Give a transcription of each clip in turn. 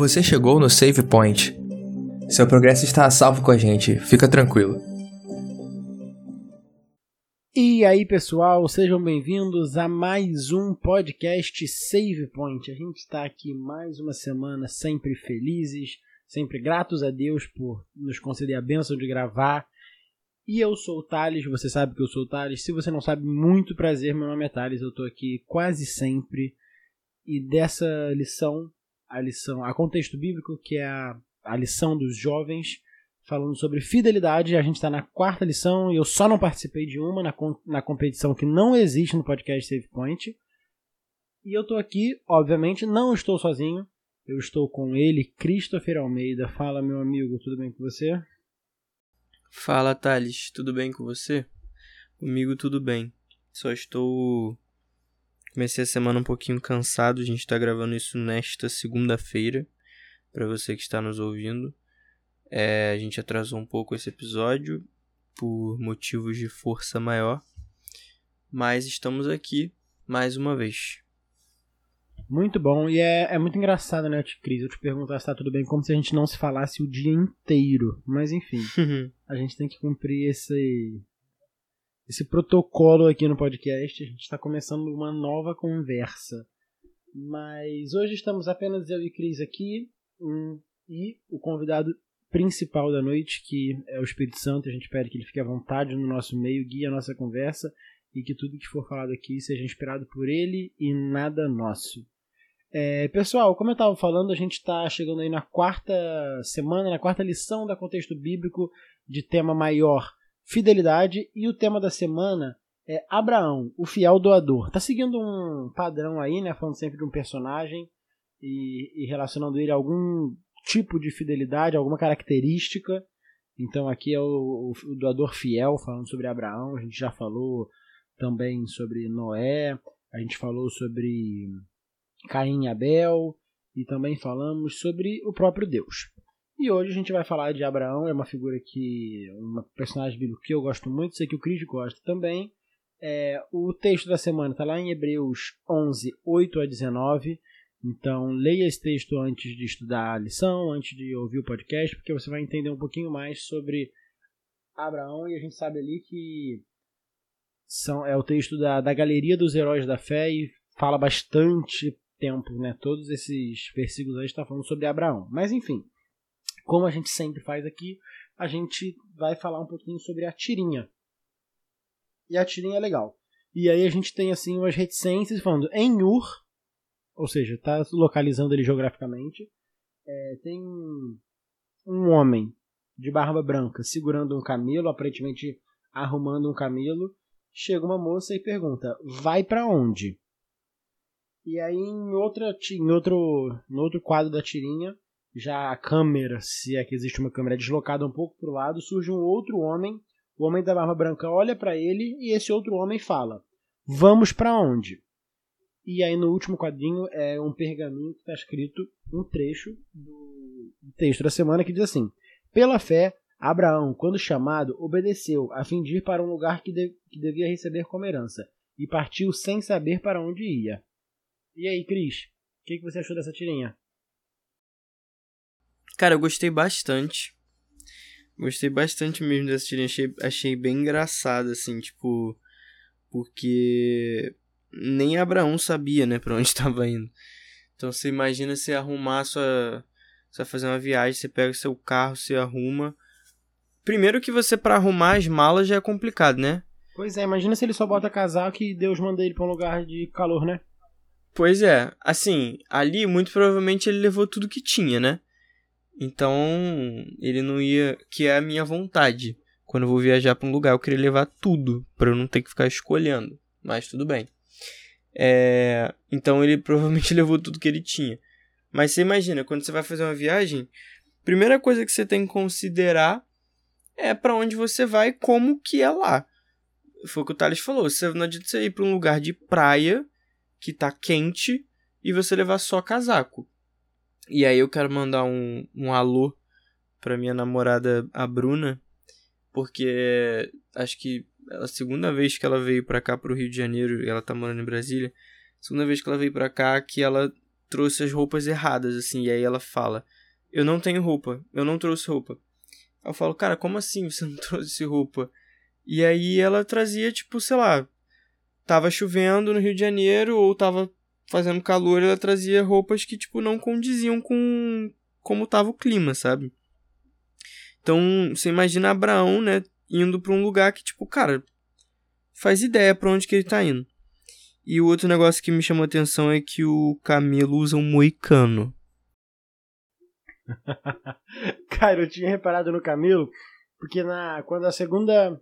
Você chegou no Save Point. Seu progresso está a salvo com a gente, fica tranquilo. E aí, pessoal, sejam bem-vindos a mais um podcast Save Point. A gente está aqui mais uma semana sempre felizes, sempre gratos a Deus por nos conceder a bênção de gravar. E eu sou o Thales, você sabe que eu sou o Thales. Se você não sabe, muito prazer, meu nome é Thales, eu estou aqui quase sempre. E dessa lição, a lição, a contexto bíblico, que é a, a lição dos jovens, falando sobre fidelidade. A gente está na quarta lição e eu só não participei de uma na, na competição que não existe no podcast Save Point. E eu estou aqui, obviamente, não estou sozinho. Eu estou com ele, Christopher Almeida. Fala, meu amigo, tudo bem com você? Fala, Thales, tudo bem com você? Comigo tudo bem. Só estou. Comecei a semana um pouquinho cansado. A gente está gravando isso nesta segunda-feira. Para você que está nos ouvindo. É, a gente atrasou um pouco esse episódio por motivos de força maior, mas estamos aqui mais uma vez. Muito bom, e é, é muito engraçado, né, Cris? Eu te perguntar se tá tudo bem, como se a gente não se falasse o dia inteiro. Mas enfim, a gente tem que cumprir esse, esse protocolo aqui no podcast. A gente está começando uma nova conversa. Mas hoje estamos apenas eu e Cris aqui. Hum, e o convidado principal da noite, que é o Espírito Santo. A gente pede que ele fique à vontade no nosso meio, guie a nossa conversa e que tudo que for falado aqui seja inspirado por ele e nada nosso. É, pessoal, como eu estava falando, a gente está chegando aí na quarta semana, na quarta lição da contexto bíblico de tema maior, fidelidade, e o tema da semana é Abraão, o fiel doador. Tá seguindo um padrão aí, né? Falando sempre de um personagem e, e relacionando ele a algum tipo de fidelidade, alguma característica. Então aqui é o, o, doador fiel, falando sobre Abraão. A gente já falou também sobre Noé, a gente falou sobre Caim e Abel, e também falamos sobre o próprio Deus. E hoje a gente vai falar de Abraão, é uma figura que. uma personagem bíblica que eu gosto muito, sei que o Cris gosta também. É, o texto da semana está lá em Hebreus 11, 8 a 19. Então, leia esse texto antes de estudar a lição, antes de ouvir o podcast, porque você vai entender um pouquinho mais sobre Abraão e a gente sabe ali que são, é o texto da, da Galeria dos Heróis da Fé e fala bastante tempo, né? Todos esses versículos aí estão falando sobre Abraão. Mas enfim, como a gente sempre faz aqui, a gente vai falar um pouquinho sobre a tirinha. E a tirinha é legal. E aí a gente tem assim umas reticências falando em Ur, ou seja, está localizando ele geograficamente. É, tem um homem de barba branca segurando um camelo, aparentemente arrumando um camelo. Chega uma moça e pergunta: vai para onde? E aí em outra em outro no outro quadro da tirinha, já a câmera, se é que existe uma câmera deslocada um pouco para o lado, surge um outro homem. O homem da barba branca olha para ele e esse outro homem fala: "Vamos para onde?" E aí no último quadrinho é um pergaminho que está escrito um trecho do texto da semana que diz assim: Pela fé, Abraão, quando chamado, obedeceu, a fim de ir para um lugar que, de, que devia receber como herança, e partiu sem saber para onde ia. E aí, Cris, o que, que você achou dessa tirinha? Cara, eu gostei bastante. Gostei bastante mesmo dessa tirinha. Achei, achei bem engraçada, assim, tipo. Porque nem Abraão sabia, né, para onde estava indo. Então você imagina você arrumar sua. Você vai fazer uma viagem, você pega o seu carro, você arruma. Primeiro que você, para arrumar as malas, já é complicado, né? Pois é, imagina se ele só bota casaco e Deus manda ele pra um lugar de calor, né? Pois é, assim, ali muito provavelmente ele levou tudo que tinha, né? Então, ele não ia. Que é a minha vontade. Quando eu vou viajar para um lugar, eu queria levar tudo, para eu não ter que ficar escolhendo. Mas tudo bem. É, então ele provavelmente levou tudo que ele tinha. Mas você imagina, quando você vai fazer uma viagem, primeira coisa que você tem que considerar é para onde você vai, como que é lá. Foi o que o Thales falou. Você não adianta você ir para um lugar de praia que tá quente e você levar só casaco. E aí eu quero mandar um, um alô pra minha namorada, a Bruna, porque acho que a segunda vez que ela veio para cá pro Rio de Janeiro, e ela tá morando em Brasília, segunda vez que ela veio para cá que ela trouxe as roupas erradas, assim. E aí ela fala: Eu não tenho roupa, eu não trouxe roupa. Eu falo, cara, como assim você não trouxe roupa? E aí ela trazia, tipo, sei lá, tava chovendo no Rio de Janeiro ou tava fazendo calor, ela trazia roupas que, tipo, não condiziam com como tava o clima, sabe? Então, você imagina Abraão, né, indo para um lugar que, tipo, cara, faz ideia para onde que ele tá indo. E o outro negócio que me chamou a atenção é que o camelo usa um moicano. Cara, eu tinha reparado no camelo, porque na, quando a segunda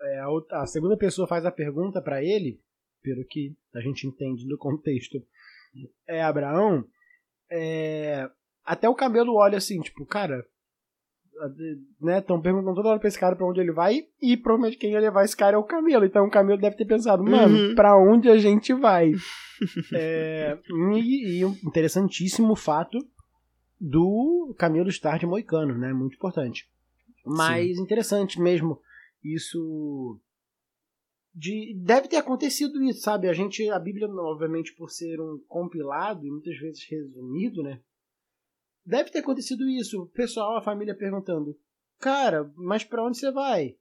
é, a, a, segunda pessoa faz a pergunta para ele, pelo que a gente entende do contexto, é Abraão, é, até o camelo olha assim, tipo, cara, né, estão perguntando toda hora pra esse cara pra onde ele vai, e provavelmente quem ia levar esse cara é o camelo. Então o camelo deve ter pensado, mano, uhum. pra onde a gente vai? é, e, e um interessantíssimo fato do camelo estar de moicano, né? Muito importante. Mas Sim. interessante mesmo isso de deve ter acontecido isso, sabe? A gente a Bíblia, obviamente, por ser um compilado e muitas vezes resumido, né? Deve ter acontecido isso. O pessoal, a família perguntando: "Cara, mas para onde você vai?"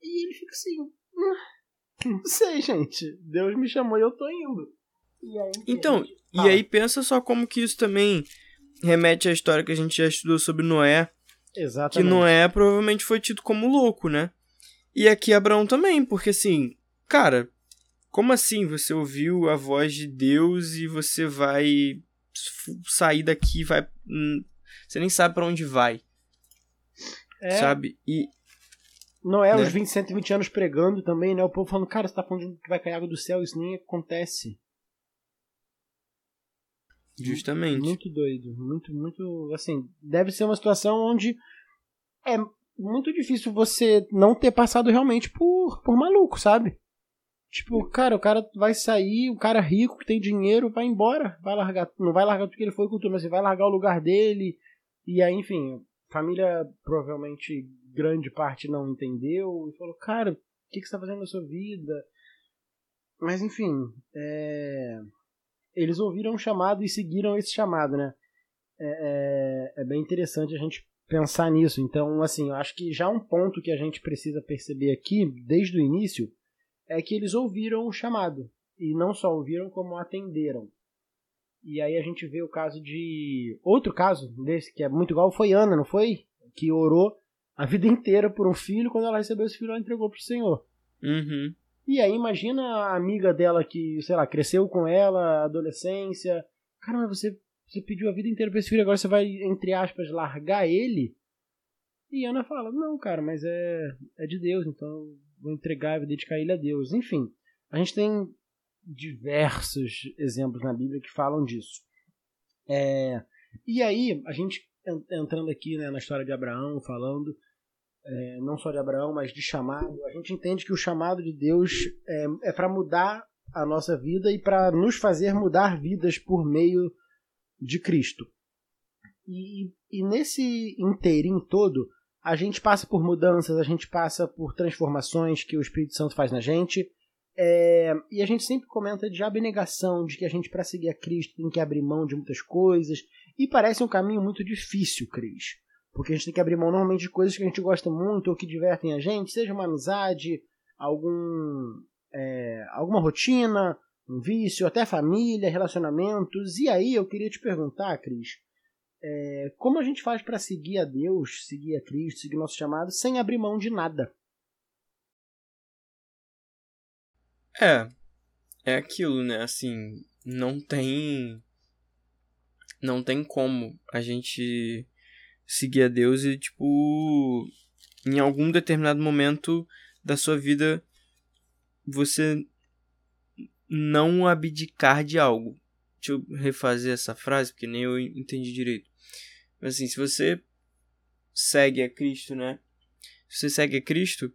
E ele fica assim: hum, "Não sei, gente. Deus me chamou e eu tô indo." E aí, então, e aí pensa só como que isso também remete à história que a gente já estudou sobre Noé. Exatamente. Que Noé provavelmente foi tido como louco, né? E aqui Abraão também, porque assim, cara, como assim você ouviu a voz de Deus e você vai sair daqui, vai. Hum, você nem sabe para onde vai. É. Sabe? E. Não é, né? os 20, 120 anos pregando também, né? O povo falando, cara, você tá falando que vai cair água do céu, isso nem acontece. Justamente. Muito doido. Muito, muito. Assim, deve ser uma situação onde é muito difícil você não ter passado realmente por, por maluco, sabe? Tipo, cara, o cara vai sair, o cara rico que tem dinheiro vai embora, vai largar, não vai largar tudo que ele foi tudo, mas ele vai largar o lugar dele. E aí, enfim, família provavelmente grande parte não entendeu e falou, cara, o que, que você tá fazendo na sua vida? Mas enfim, é eles ouviram um chamado e seguiram esse chamado, né? É, é, é, bem interessante a gente pensar nisso. Então, assim, eu acho que já um ponto que a gente precisa perceber aqui, desde o início, é que eles ouviram o chamado. E não só ouviram, como atenderam. E aí a gente vê o caso de. Outro caso desse, que é muito igual, foi Ana, não foi? Que orou a vida inteira por um filho, quando ela recebeu esse filho, ela entregou pro Senhor. Uhum. E aí imagina a amiga dela que, sei lá, cresceu com ela, adolescência. Caramba, você, você pediu a vida inteira pra esse filho, agora você vai, entre aspas, largar ele? E Ana fala, não, cara, mas é, é de Deus, então vou entregar, vou dedicar ele a Deus. Enfim, a gente tem diversos exemplos na Bíblia que falam disso. É, e aí, a gente entrando aqui né, na história de Abraão, falando, é, não só de Abraão, mas de chamado, a gente entende que o chamado de Deus é, é para mudar a nossa vida e para nos fazer mudar vidas por meio de Cristo. E, e nesse inteirinho todo, a gente passa por mudanças, a gente passa por transformações que o Espírito Santo faz na gente. É, e a gente sempre comenta de abnegação, de que a gente, para seguir a Cristo, tem que abrir mão de muitas coisas. E parece um caminho muito difícil, Cris. Porque a gente tem que abrir mão normalmente de coisas que a gente gosta muito ou que divertem a gente, seja uma amizade, algum, é, alguma rotina, um vício, até família, relacionamentos. E aí eu queria te perguntar, Cris, é, como a gente faz para seguir a Deus, seguir a Cristo, seguir nosso chamado, sem abrir mão de nada? É, é aquilo, né? Assim, não tem. Não tem como a gente seguir a Deus e, tipo, em algum determinado momento da sua vida você não abdicar de algo. Deixa eu refazer essa frase, porque nem eu entendi direito. Mas assim, se você segue a Cristo, né? Se você segue a Cristo,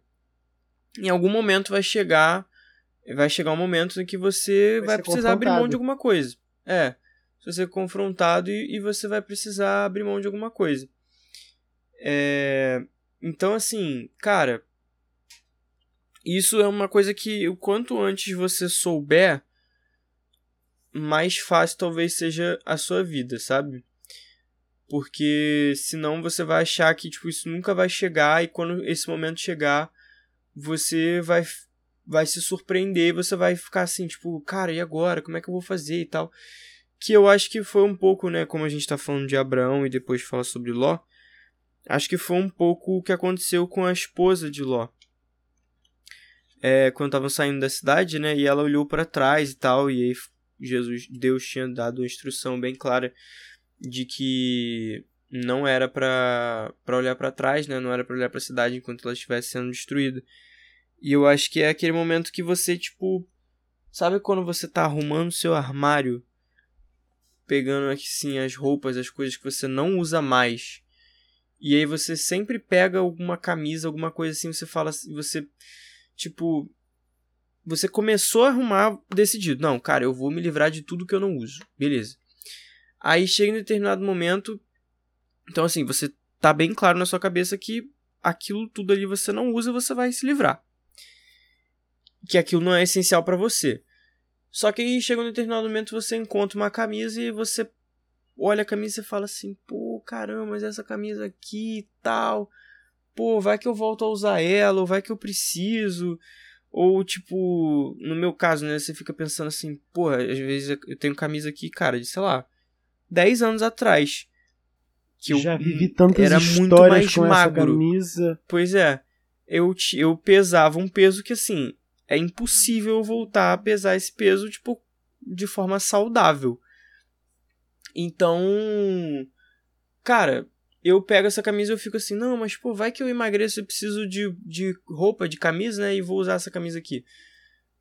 em algum momento vai chegar vai chegar um momento em que você vai, vai precisar abrir mão de alguma coisa. É, você vai ser confrontado e, e você vai precisar abrir mão de alguma coisa. É, então, assim, cara, isso é uma coisa que o quanto antes você souber, mais fácil talvez seja a sua vida, sabe? Porque senão você vai achar que tipo isso nunca vai chegar e quando esse momento chegar, você vai vai se surpreender, você vai ficar assim, tipo, cara, e agora? Como é que eu vou fazer e tal? Que eu acho que foi um pouco, né, como a gente tá falando de Abraão e depois fala sobre Ló, acho que foi um pouco o que aconteceu com a esposa de Ló. É, quando estavam saindo da cidade, né, e ela olhou para trás e tal, e aí Jesus, Deus tinha dado uma instrução bem clara de que não era para olhar para trás, né, não era para olhar para a cidade enquanto ela estivesse sendo destruída. E eu acho que é aquele momento que você, tipo, sabe quando você tá arrumando seu armário, pegando aqui sim as roupas, as coisas que você não usa mais. E aí você sempre pega alguma camisa, alguma coisa assim, você fala, você tipo, você começou a arrumar decidido, não, cara, eu vou me livrar de tudo que eu não uso. Beleza. Aí chega em determinado momento, então assim, você tá bem claro na sua cabeça que aquilo tudo ali você não usa, você vai se livrar que aquilo não é essencial para você. Só que aí chega um determinado momento você encontra uma camisa e você olha a camisa e fala assim: pô, caramba, mas essa camisa aqui e tal. Pô, vai que eu volto a usar ela, ou vai que eu preciso. Ou, tipo, no meu caso, né? Você fica pensando assim: pô, às vezes eu tenho camisa aqui, cara, de sei lá, 10 anos atrás. Que eu já vivi tantas era muito mais magro. camisa. Pois é. Eu, eu pesava um peso que, assim, é impossível voltar a pesar esse peso, tipo, de forma saudável. Então, cara, eu pego essa camisa e eu fico assim, não, mas pô, vai que eu emagreço e preciso de, de roupa, de camisa, né, e vou usar essa camisa aqui.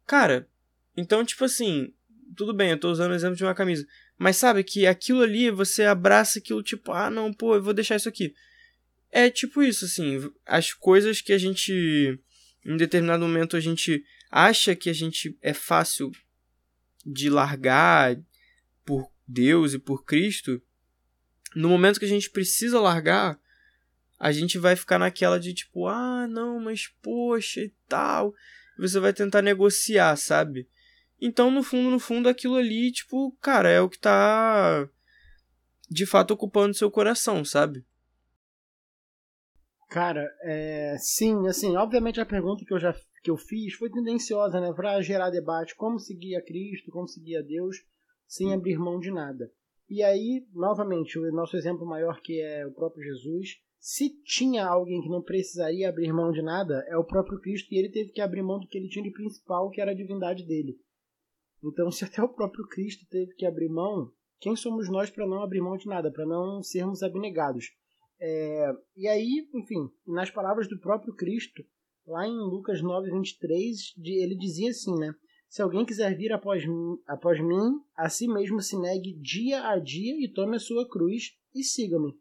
Cara, então, tipo assim, tudo bem, eu tô usando o exemplo de uma camisa, mas sabe que aquilo ali, você abraça aquilo, tipo, ah, não, pô, eu vou deixar isso aqui. É tipo isso, assim, as coisas que a gente em determinado momento a gente acha que a gente é fácil de largar por Deus e por Cristo, no momento que a gente precisa largar, a gente vai ficar naquela de tipo, ah, não, mas poxa e tal. Você vai tentar negociar, sabe? Então, no fundo, no fundo, aquilo ali, tipo, cara, é o que tá de fato ocupando seu coração, sabe? Cara, é, sim, assim, obviamente a pergunta que eu já que eu fiz foi tendenciosa, né, para gerar debate como seguir a Cristo, como seguir a Deus, sem abrir mão de nada. E aí, novamente, o nosso exemplo maior que é o próprio Jesus, se tinha alguém que não precisaria abrir mão de nada, é o próprio Cristo e ele teve que abrir mão do que ele tinha de principal, que era a divindade dele. Então, se até o próprio Cristo teve que abrir mão, quem somos nós para não abrir mão de nada, para não sermos abnegados? É, e aí, enfim, nas palavras do próprio Cristo, lá em Lucas 9, 23, ele dizia assim, né? Se alguém quiser vir após, após mim, a si mesmo se negue dia a dia e tome a sua cruz e siga-me.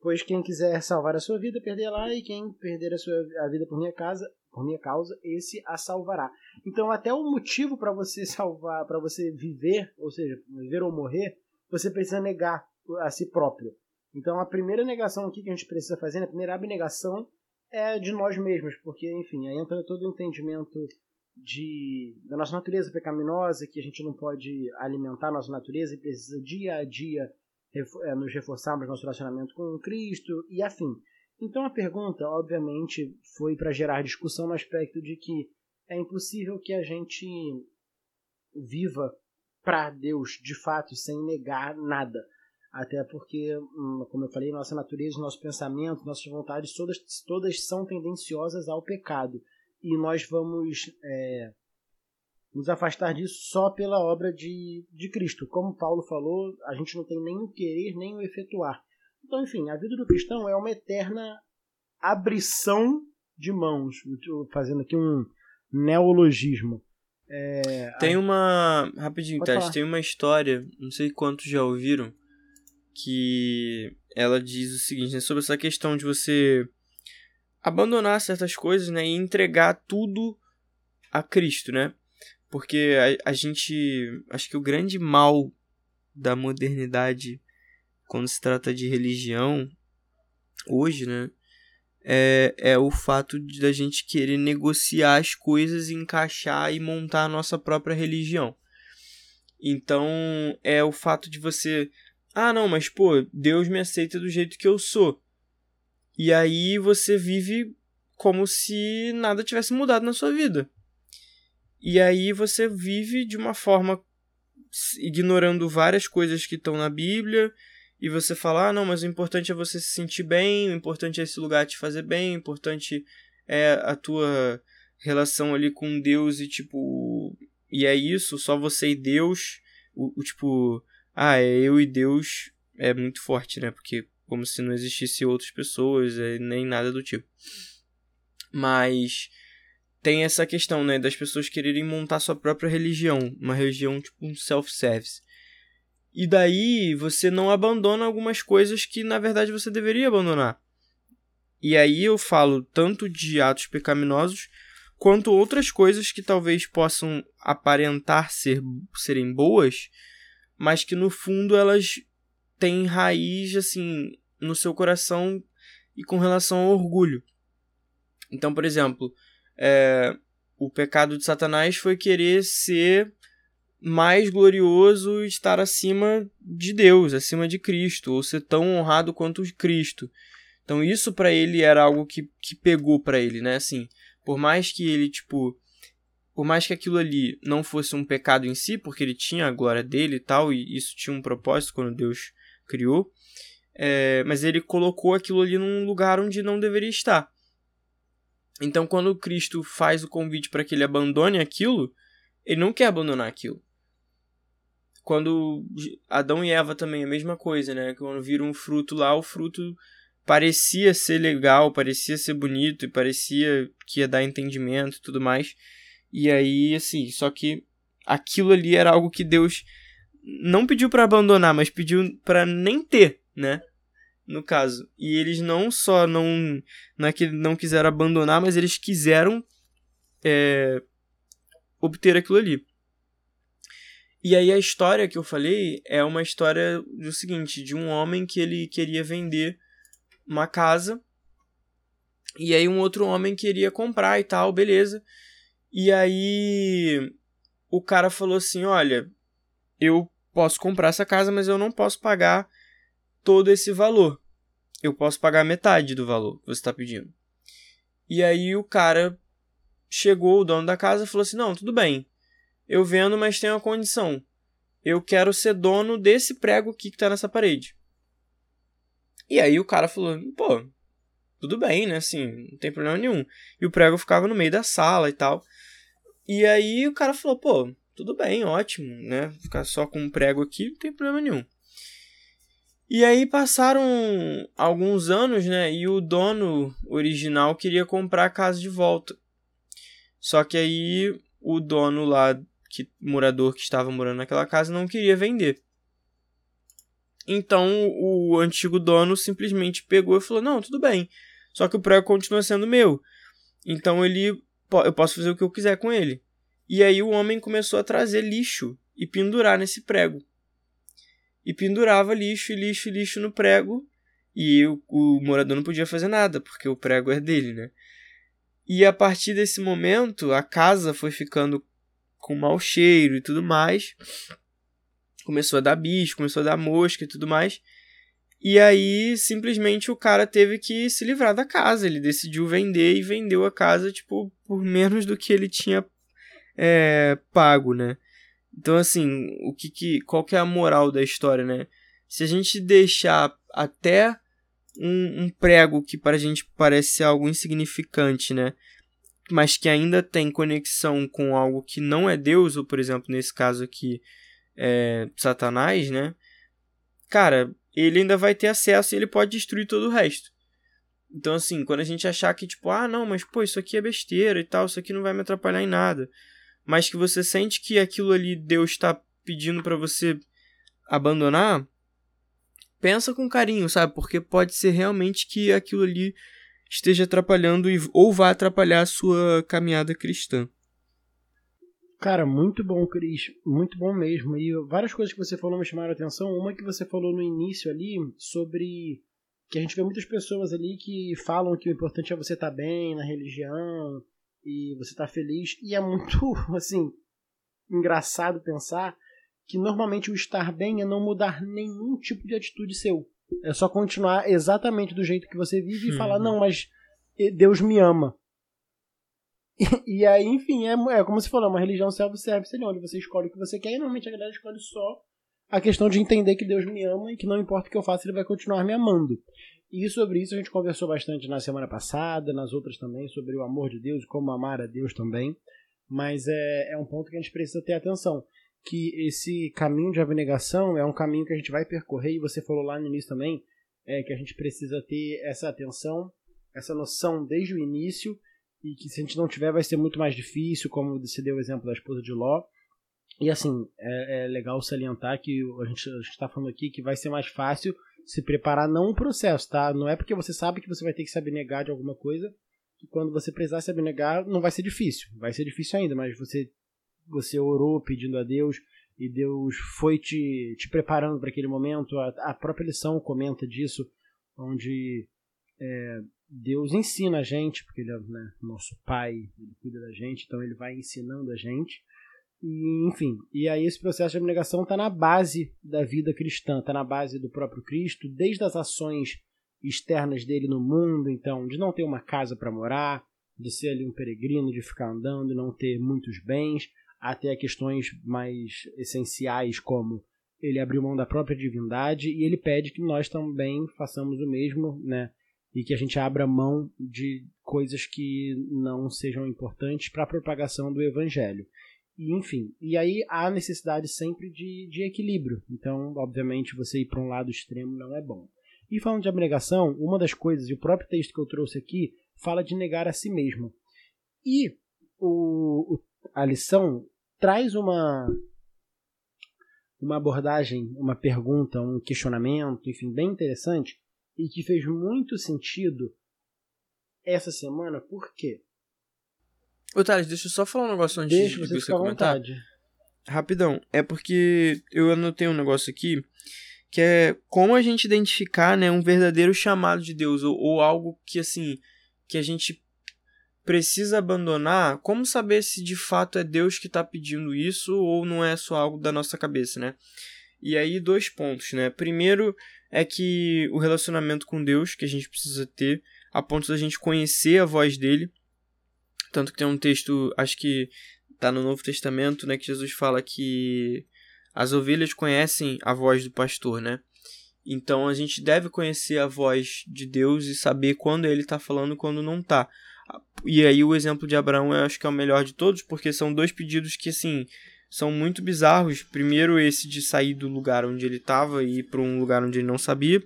Pois quem quiser salvar a sua vida, perderá, e quem perder a sua a vida por minha casa, por minha causa, esse a salvará. Então, até o motivo para você salvar, para você viver, ou seja, viver ou morrer, você precisa negar a si próprio. Então a primeira negação aqui que a gente precisa fazer, a primeira abnegação é de nós mesmos, porque, enfim, aí entra todo o entendimento de, da nossa natureza pecaminosa, que a gente não pode alimentar a nossa natureza e precisa dia a dia é, nos reforçarmos nosso relacionamento com Cristo e afim. Então a pergunta, obviamente, foi para gerar discussão no aspecto de que é impossível que a gente viva para Deus de fato sem negar nada. Até porque, hum, como eu falei, nossa natureza, nosso pensamento, nossas vontades, todas, todas são tendenciosas ao pecado. E nós vamos é, nos afastar disso só pela obra de, de Cristo. Como Paulo falou, a gente não tem nem o querer, nem o efetuar. Então, enfim, a vida do cristão é uma eterna abrição de mãos. Fazendo aqui um neologismo. É, tem uma. Rapidinho, Tati, tem uma história, não sei quantos já ouviram, que ela diz o seguinte, né, sobre essa questão de você abandonar certas coisas, né, e entregar tudo a Cristo, né? Porque a, a gente, acho que o grande mal da modernidade quando se trata de religião hoje, né, é, é o fato de a gente querer negociar as coisas, encaixar e montar a nossa própria religião. Então, é o fato de você. Ah, não, mas pô, Deus me aceita do jeito que eu sou. E aí você vive como se nada tivesse mudado na sua vida. E aí você vive de uma forma ignorando várias coisas que estão na Bíblia e você fala: "Ah, não, mas o importante é você se sentir bem, o importante é esse lugar te fazer bem, o importante é a tua relação ali com Deus e tipo, e é isso, só você e Deus, o, o tipo, ah, é eu e Deus é muito forte, né? Porque como se não existisse outras pessoas, é, nem nada do tipo. Mas tem essa questão, né, das pessoas quererem montar sua própria religião, uma religião tipo um self-service. E daí você não abandona algumas coisas que na verdade você deveria abandonar. E aí eu falo tanto de atos pecaminosos quanto outras coisas que talvez possam aparentar ser, serem boas, mas que no fundo elas têm raiz assim no seu coração e com relação ao orgulho. Então, por exemplo, é, o pecado de Satanás foi querer ser mais glorioso e estar acima de Deus, acima de Cristo, ou ser tão honrado quanto Cristo. Então isso para ele era algo que, que pegou para ele, né? Assim, por mais que ele, tipo, por mais que aquilo ali não fosse um pecado em si, porque ele tinha a glória dele e tal, e isso tinha um propósito quando Deus criou, é, mas ele colocou aquilo ali num lugar onde não deveria estar. Então, quando Cristo faz o convite para que ele abandone aquilo, ele não quer abandonar aquilo. Quando Adão e Eva também, a mesma coisa, né? Quando viram um fruto lá, o fruto parecia ser legal, parecia ser bonito e parecia que ia dar entendimento e tudo mais. E aí, assim, só que aquilo ali era algo que Deus não pediu para abandonar, mas pediu para nem ter, né? No caso. E eles não só não, não é que não quiseram abandonar, mas eles quiseram é, obter aquilo ali. E aí a história que eu falei é uma história do seguinte, de um homem que ele queria vender uma casa. E aí um outro homem queria comprar e tal, beleza. E aí o cara falou assim: "Olha, eu posso comprar essa casa, mas eu não posso pagar todo esse valor. Eu posso pagar metade do valor que você está pedindo." E aí o cara chegou, o dono da casa, falou assim: "Não, tudo bem. Eu vendo, mas tem uma condição. Eu quero ser dono desse prego aqui que está nessa parede." E aí o cara falou, pô, tudo bem, né? Assim, não tem problema nenhum. E o prego ficava no meio da sala e tal. E aí o cara falou, pô, tudo bem, ótimo, né? Ficar só com um prego aqui não tem problema nenhum. E aí passaram alguns anos, né? E o dono original queria comprar a casa de volta. Só que aí o dono lá, que morador que estava morando naquela casa, não queria vender. Então o antigo dono simplesmente pegou e falou: Não, tudo bem. Só que o prego continua sendo meu. Então ele eu posso fazer o que eu quiser com ele. E aí o homem começou a trazer lixo e pendurar nesse prego. E pendurava lixo, lixo, lixo no prego. E o, o morador não podia fazer nada, porque o prego é dele, né? E a partir desse momento, a casa foi ficando com mau cheiro e tudo mais começou a dar bicho, começou a dar mosca e tudo mais. E aí, simplesmente, o cara teve que se livrar da casa. Ele decidiu vender e vendeu a casa, tipo, por menos do que ele tinha é, pago, né? Então, assim, o que, que qual que é a moral da história, né? Se a gente deixar até um, um prego que para a gente parece algo insignificante, né? Mas que ainda tem conexão com algo que não é Deus, ou, por exemplo, nesse caso aqui, é, Satanás, né? Cara, ele ainda vai ter acesso e ele pode destruir todo o resto. Então, assim, quando a gente achar que, tipo, ah, não, mas pô, isso aqui é besteira e tal, isso aqui não vai me atrapalhar em nada. Mas que você sente que aquilo ali Deus está pedindo para você abandonar, pensa com carinho, sabe? Porque pode ser realmente que aquilo ali esteja atrapalhando ou vá atrapalhar a sua caminhada cristã. Cara, muito bom, Cris. Muito bom mesmo. E várias coisas que você falou me chamaram a atenção. Uma que você falou no início ali sobre que a gente vê muitas pessoas ali que falam que o importante é você estar tá bem na religião e você estar tá feliz. E é muito, assim, engraçado pensar que normalmente o estar bem é não mudar nenhum tipo de atitude seu. É só continuar exatamente do jeito que você vive e falar, uhum. não, mas Deus me ama. E, e aí, enfim, é, é como se falou, é uma religião self-service onde você escolhe o que você quer e normalmente a galera escolhe só a questão de entender que Deus me ama e que não importa o que eu faça, ele vai continuar me amando. E sobre isso a gente conversou bastante na semana passada, nas outras também, sobre o amor de Deus, como amar a Deus também. Mas é, é um ponto que a gente precisa ter atenção. Que esse caminho de abnegação é um caminho que a gente vai percorrer, e você falou lá no início também, é que a gente precisa ter essa atenção, essa noção desde o início, e que se a gente não tiver vai ser muito mais difícil, como você deu o exemplo da esposa de Ló. E assim, é, é legal salientar que a gente está falando aqui que vai ser mais fácil se preparar, não um processo, tá? Não é porque você sabe que você vai ter que se abnegar de alguma coisa que quando você precisar se abnegar não vai ser difícil. Vai ser difícil ainda, mas você, você orou pedindo a Deus e Deus foi te, te preparando para aquele momento. A, a, própria lição comenta disso, onde é, Deus ensina a gente, porque Ele é né, nosso Pai, Ele cuida da gente, então Ele vai ensinando a gente. Enfim, e aí esse processo de abnegação está na base da vida cristã, está na base do próprio Cristo, desde as ações externas dele no mundo, então, de não ter uma casa para morar, de ser ali um peregrino, de ficar andando, não ter muitos bens, até questões mais essenciais como ele abriu mão da própria divindade e ele pede que nós também façamos o mesmo, né? E que a gente abra mão de coisas que não sejam importantes para a propagação do evangelho. E, enfim, e aí há necessidade sempre de, de equilíbrio. Então, obviamente, você ir para um lado extremo não é bom. E falando de abnegação, uma das coisas, e o próprio texto que eu trouxe aqui, fala de negar a si mesmo. E o, a lição traz uma, uma abordagem, uma pergunta, um questionamento, enfim, bem interessante, e que fez muito sentido essa semana, por quê? Ô, Thales, deixa eu só falar um negócio antes deixa de você, você comentar. Vontade. Rapidão. É porque eu anotei um negócio aqui que é como a gente identificar, né, um verdadeiro chamado de Deus ou, ou algo que assim, que a gente precisa abandonar, como saber se de fato é Deus que está pedindo isso ou não é só algo da nossa cabeça, né? E aí dois pontos, né? Primeiro é que o relacionamento com Deus que a gente precisa ter a ponto da gente conhecer a voz dele tanto que tem um texto, acho que tá no Novo Testamento, né, que Jesus fala que as ovelhas conhecem a voz do pastor, né? Então a gente deve conhecer a voz de Deus e saber quando ele está falando e quando não está. E aí o exemplo de Abraão eu acho que é o melhor de todos, porque são dois pedidos que assim são muito bizarros. Primeiro esse de sair do lugar onde ele estava e ir para um lugar onde ele não sabia,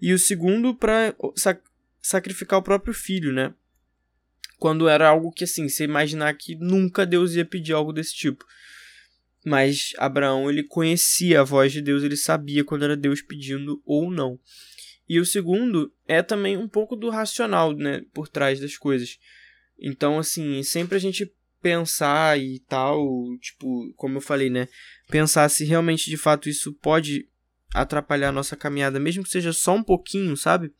e o segundo para sac sacrificar o próprio filho, né? Quando era algo que assim, você imaginar que nunca Deus ia pedir algo desse tipo. Mas Abraão, ele conhecia a voz de Deus, ele sabia quando era Deus pedindo ou não. E o segundo é também um pouco do racional, né, por trás das coisas. Então, assim, sempre a gente pensar e tal, tipo, como eu falei, né, pensar se realmente de fato isso pode atrapalhar a nossa caminhada, mesmo que seja só um pouquinho, sabe?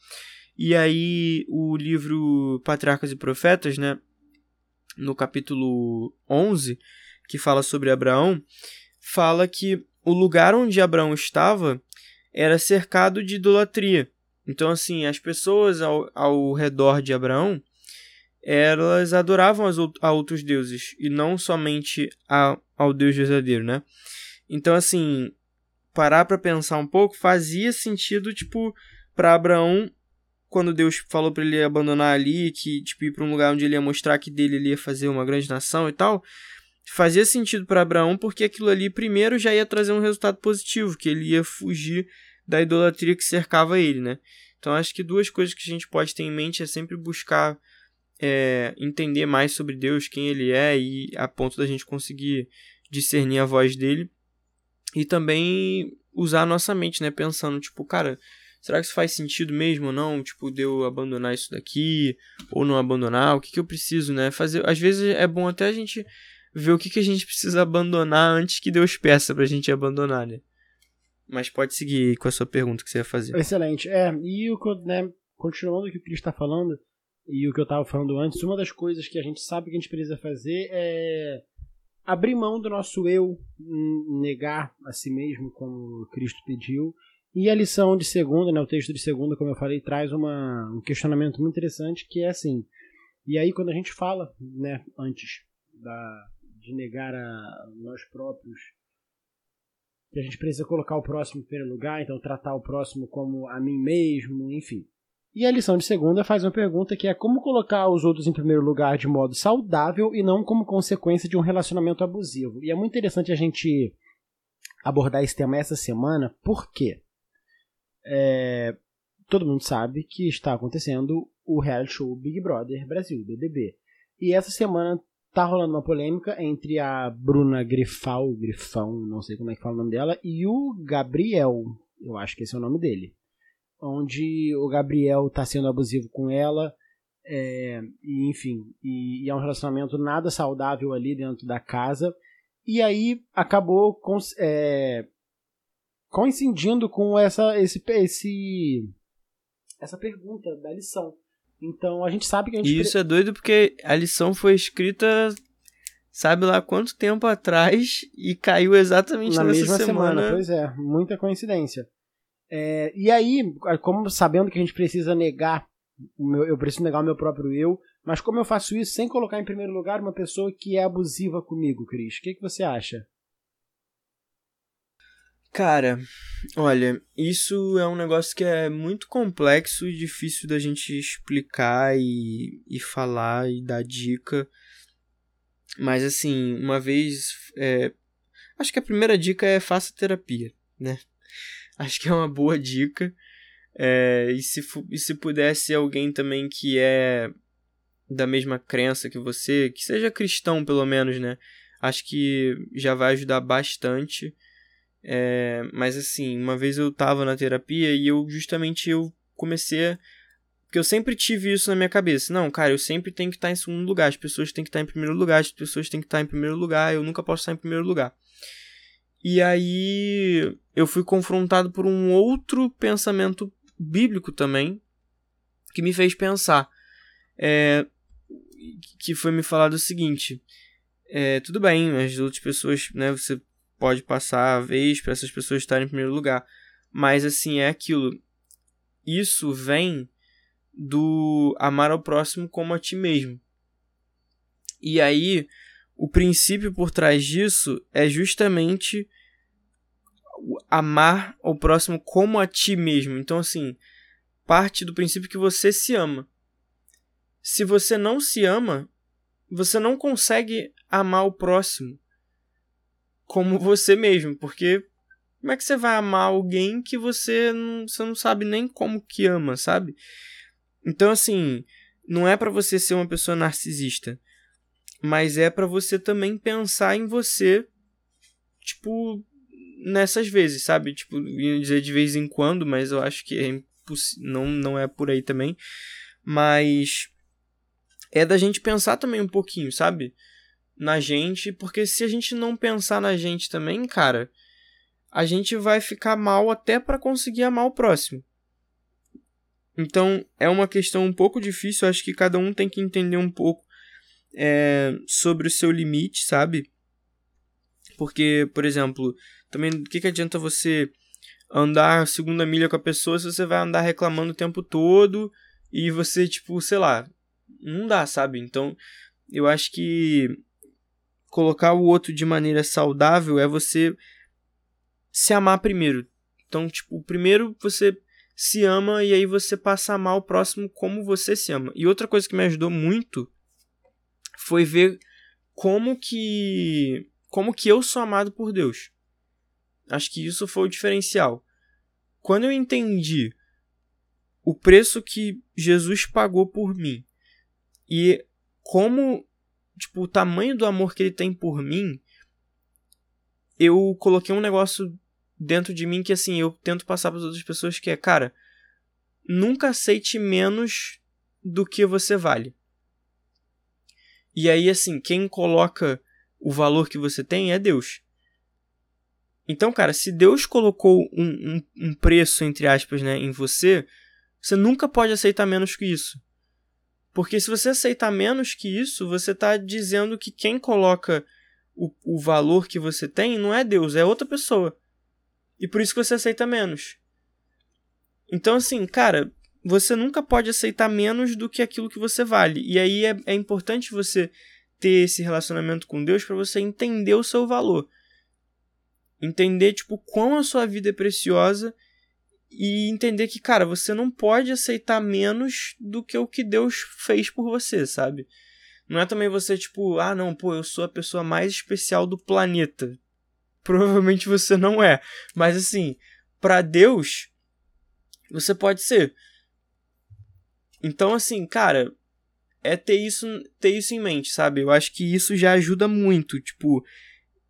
E aí o livro Patriarcas e Profetas, né, no capítulo 11, que fala sobre Abraão, fala que o lugar onde Abraão estava era cercado de idolatria. Então, assim, as pessoas ao, ao redor de Abraão, elas adoravam as, a outros deuses, e não somente a, ao Deus verdadeiro, né? Então, assim, parar para pensar um pouco, fazia sentido, tipo, para Abraão quando Deus falou para ele abandonar ali, que tipo ir para um lugar onde ele ia mostrar que dele ele ia fazer uma grande nação e tal, fazia sentido para Abraão porque aquilo ali primeiro já ia trazer um resultado positivo, que ele ia fugir da idolatria que cercava ele, né? Então acho que duas coisas que a gente pode ter em mente é sempre buscar é, entender mais sobre Deus, quem ele é e a ponto da gente conseguir discernir a voz dele e também usar a nossa mente, né? Pensando tipo, cara, será que isso faz sentido mesmo ou não? Tipo, de eu abandonar isso daqui ou não abandonar? O que, que eu preciso, né? Fazer, às vezes é bom até a gente ver o que, que a gente precisa abandonar antes que Deus peça pra gente abandonar, né? Mas pode seguir com a sua pergunta que você ia fazer. Excelente. É, e o né, continuando o que o Cris está falando, e o que eu estava falando antes, uma das coisas que a gente sabe que a gente precisa fazer é abrir mão do nosso eu, negar a si mesmo, como Cristo pediu. E a lição de segunda, né, o texto de segunda, como eu falei, traz uma, um questionamento muito interessante que é assim. E aí quando a gente fala, né, antes da, de negar a nós próprios, que a gente precisa colocar o próximo em primeiro lugar, então tratar o próximo como a mim mesmo, enfim. E a lição de segunda faz uma pergunta que é como colocar os outros em primeiro lugar de modo saudável e não como consequência de um relacionamento abusivo. E é muito interessante a gente abordar esse tema essa semana, porque é, todo mundo sabe que está acontecendo o reality show Big Brother Brasil, BBB. E essa semana tá rolando uma polêmica entre a Bruna Grifal, Grifão, não sei como é que fala o nome dela, e o Gabriel, eu acho que esse é o nome dele onde o Gabriel está sendo abusivo com ela, é, e, enfim, e, e, é um relacionamento nada saudável ali dentro da casa. E aí acabou com, é, coincidindo com essa, esse, esse, essa pergunta da lição. Então a gente sabe que a gente. E isso é doido porque a lição foi escrita sabe lá quanto tempo atrás e caiu exatamente na nessa mesma semana. semana. Pois é, muita coincidência. É, e aí, como sabendo que a gente precisa negar, meu, eu preciso negar o meu próprio eu, mas como eu faço isso sem colocar em primeiro lugar uma pessoa que é abusiva comigo, Cris? O que, que você acha? Cara, olha, isso é um negócio que é muito complexo e difícil da gente explicar e, e falar e dar dica. Mas assim, uma vez. É, acho que a primeira dica é faça terapia, né? Acho que é uma boa dica. É, e, se, e se pudesse alguém também que é da mesma crença que você, que seja cristão pelo menos, né? Acho que já vai ajudar bastante. É, mas assim, uma vez eu tava na terapia e eu justamente eu comecei a, porque eu sempre tive isso na minha cabeça. Não, cara, eu sempre tenho que estar em segundo lugar. As pessoas têm que estar em primeiro lugar. As pessoas têm que estar em primeiro lugar. Eu nunca posso estar em primeiro lugar. E aí eu fui confrontado por um outro pensamento bíblico também, que me fez pensar. É, que foi me falar do seguinte: é, tudo bem, as outras pessoas, né, você pode passar a vez para essas pessoas estarem em primeiro lugar, mas assim é aquilo. Isso vem do amar ao próximo como a ti mesmo. E aí o princípio por trás disso é justamente amar ao próximo como a ti mesmo. Então, assim, parte do princípio que você se ama. Se você não se ama, você não consegue amar o próximo como você mesmo, porque como é que você vai amar alguém que você não, você não sabe nem como que ama, sabe? Então, assim, não é para você ser uma pessoa narcisista mas é para você também pensar em você, tipo, nessas vezes, sabe? Tipo, ia dizer de vez em quando, mas eu acho que é não, não é por aí também. Mas é da gente pensar também um pouquinho, sabe? Na gente, porque se a gente não pensar na gente também, cara, a gente vai ficar mal até para conseguir amar o próximo. Então, é uma questão um pouco difícil, acho que cada um tem que entender um pouco é, sobre o seu limite, sabe? Porque, por exemplo, também o que, que adianta você andar segunda milha com a pessoa se você vai andar reclamando o tempo todo e você, tipo, sei lá, não dá, sabe? Então, eu acho que colocar o outro de maneira saudável é você se amar primeiro. Então, tipo, primeiro você se ama e aí você passa a amar o próximo como você se ama. E outra coisa que me ajudou muito foi ver como que como que eu sou amado por Deus. Acho que isso foi o diferencial. Quando eu entendi o preço que Jesus pagou por mim e como tipo o tamanho do amor que ele tem por mim, eu coloquei um negócio dentro de mim que assim, eu tento passar para as outras pessoas que é, cara, nunca aceite menos do que você vale. E aí, assim, quem coloca o valor que você tem é Deus. Então, cara, se Deus colocou um, um, um preço, entre aspas, né, em você, você nunca pode aceitar menos que isso. Porque se você aceitar menos que isso, você está dizendo que quem coloca o, o valor que você tem não é Deus, é outra pessoa. E por isso que você aceita menos. Então, assim, cara, você nunca pode aceitar menos do que aquilo que você vale. E aí é, é importante você ter esse relacionamento com Deus para você entender o seu valor. Entender, tipo, quão a sua vida é preciosa e entender que, cara, você não pode aceitar menos do que o que Deus fez por você, sabe? Não é também você, tipo, ah, não, pô, eu sou a pessoa mais especial do planeta. Provavelmente você não é. Mas, assim, para Deus, você pode ser. Então, assim, cara, é ter isso, ter isso em mente, sabe? Eu acho que isso já ajuda muito, tipo,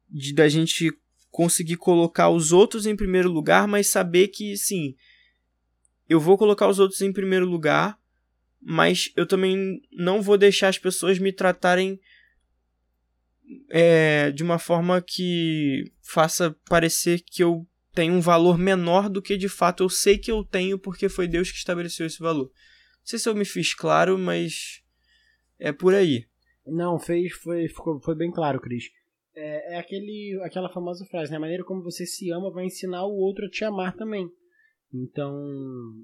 de da gente conseguir colocar os outros em primeiro lugar, mas saber que, sim, eu vou colocar os outros em primeiro lugar, mas eu também não vou deixar as pessoas me tratarem é, de uma forma que faça parecer que eu tenho um valor menor do que de fato eu sei que eu tenho, porque foi Deus que estabeleceu esse valor. Não sei se eu me fiz claro, mas é por aí. Não, fez, foi, ficou, foi bem claro, Cris. É, é, aquele, aquela famosa frase, né? A maneira como você se ama vai ensinar o outro a te amar também. Então,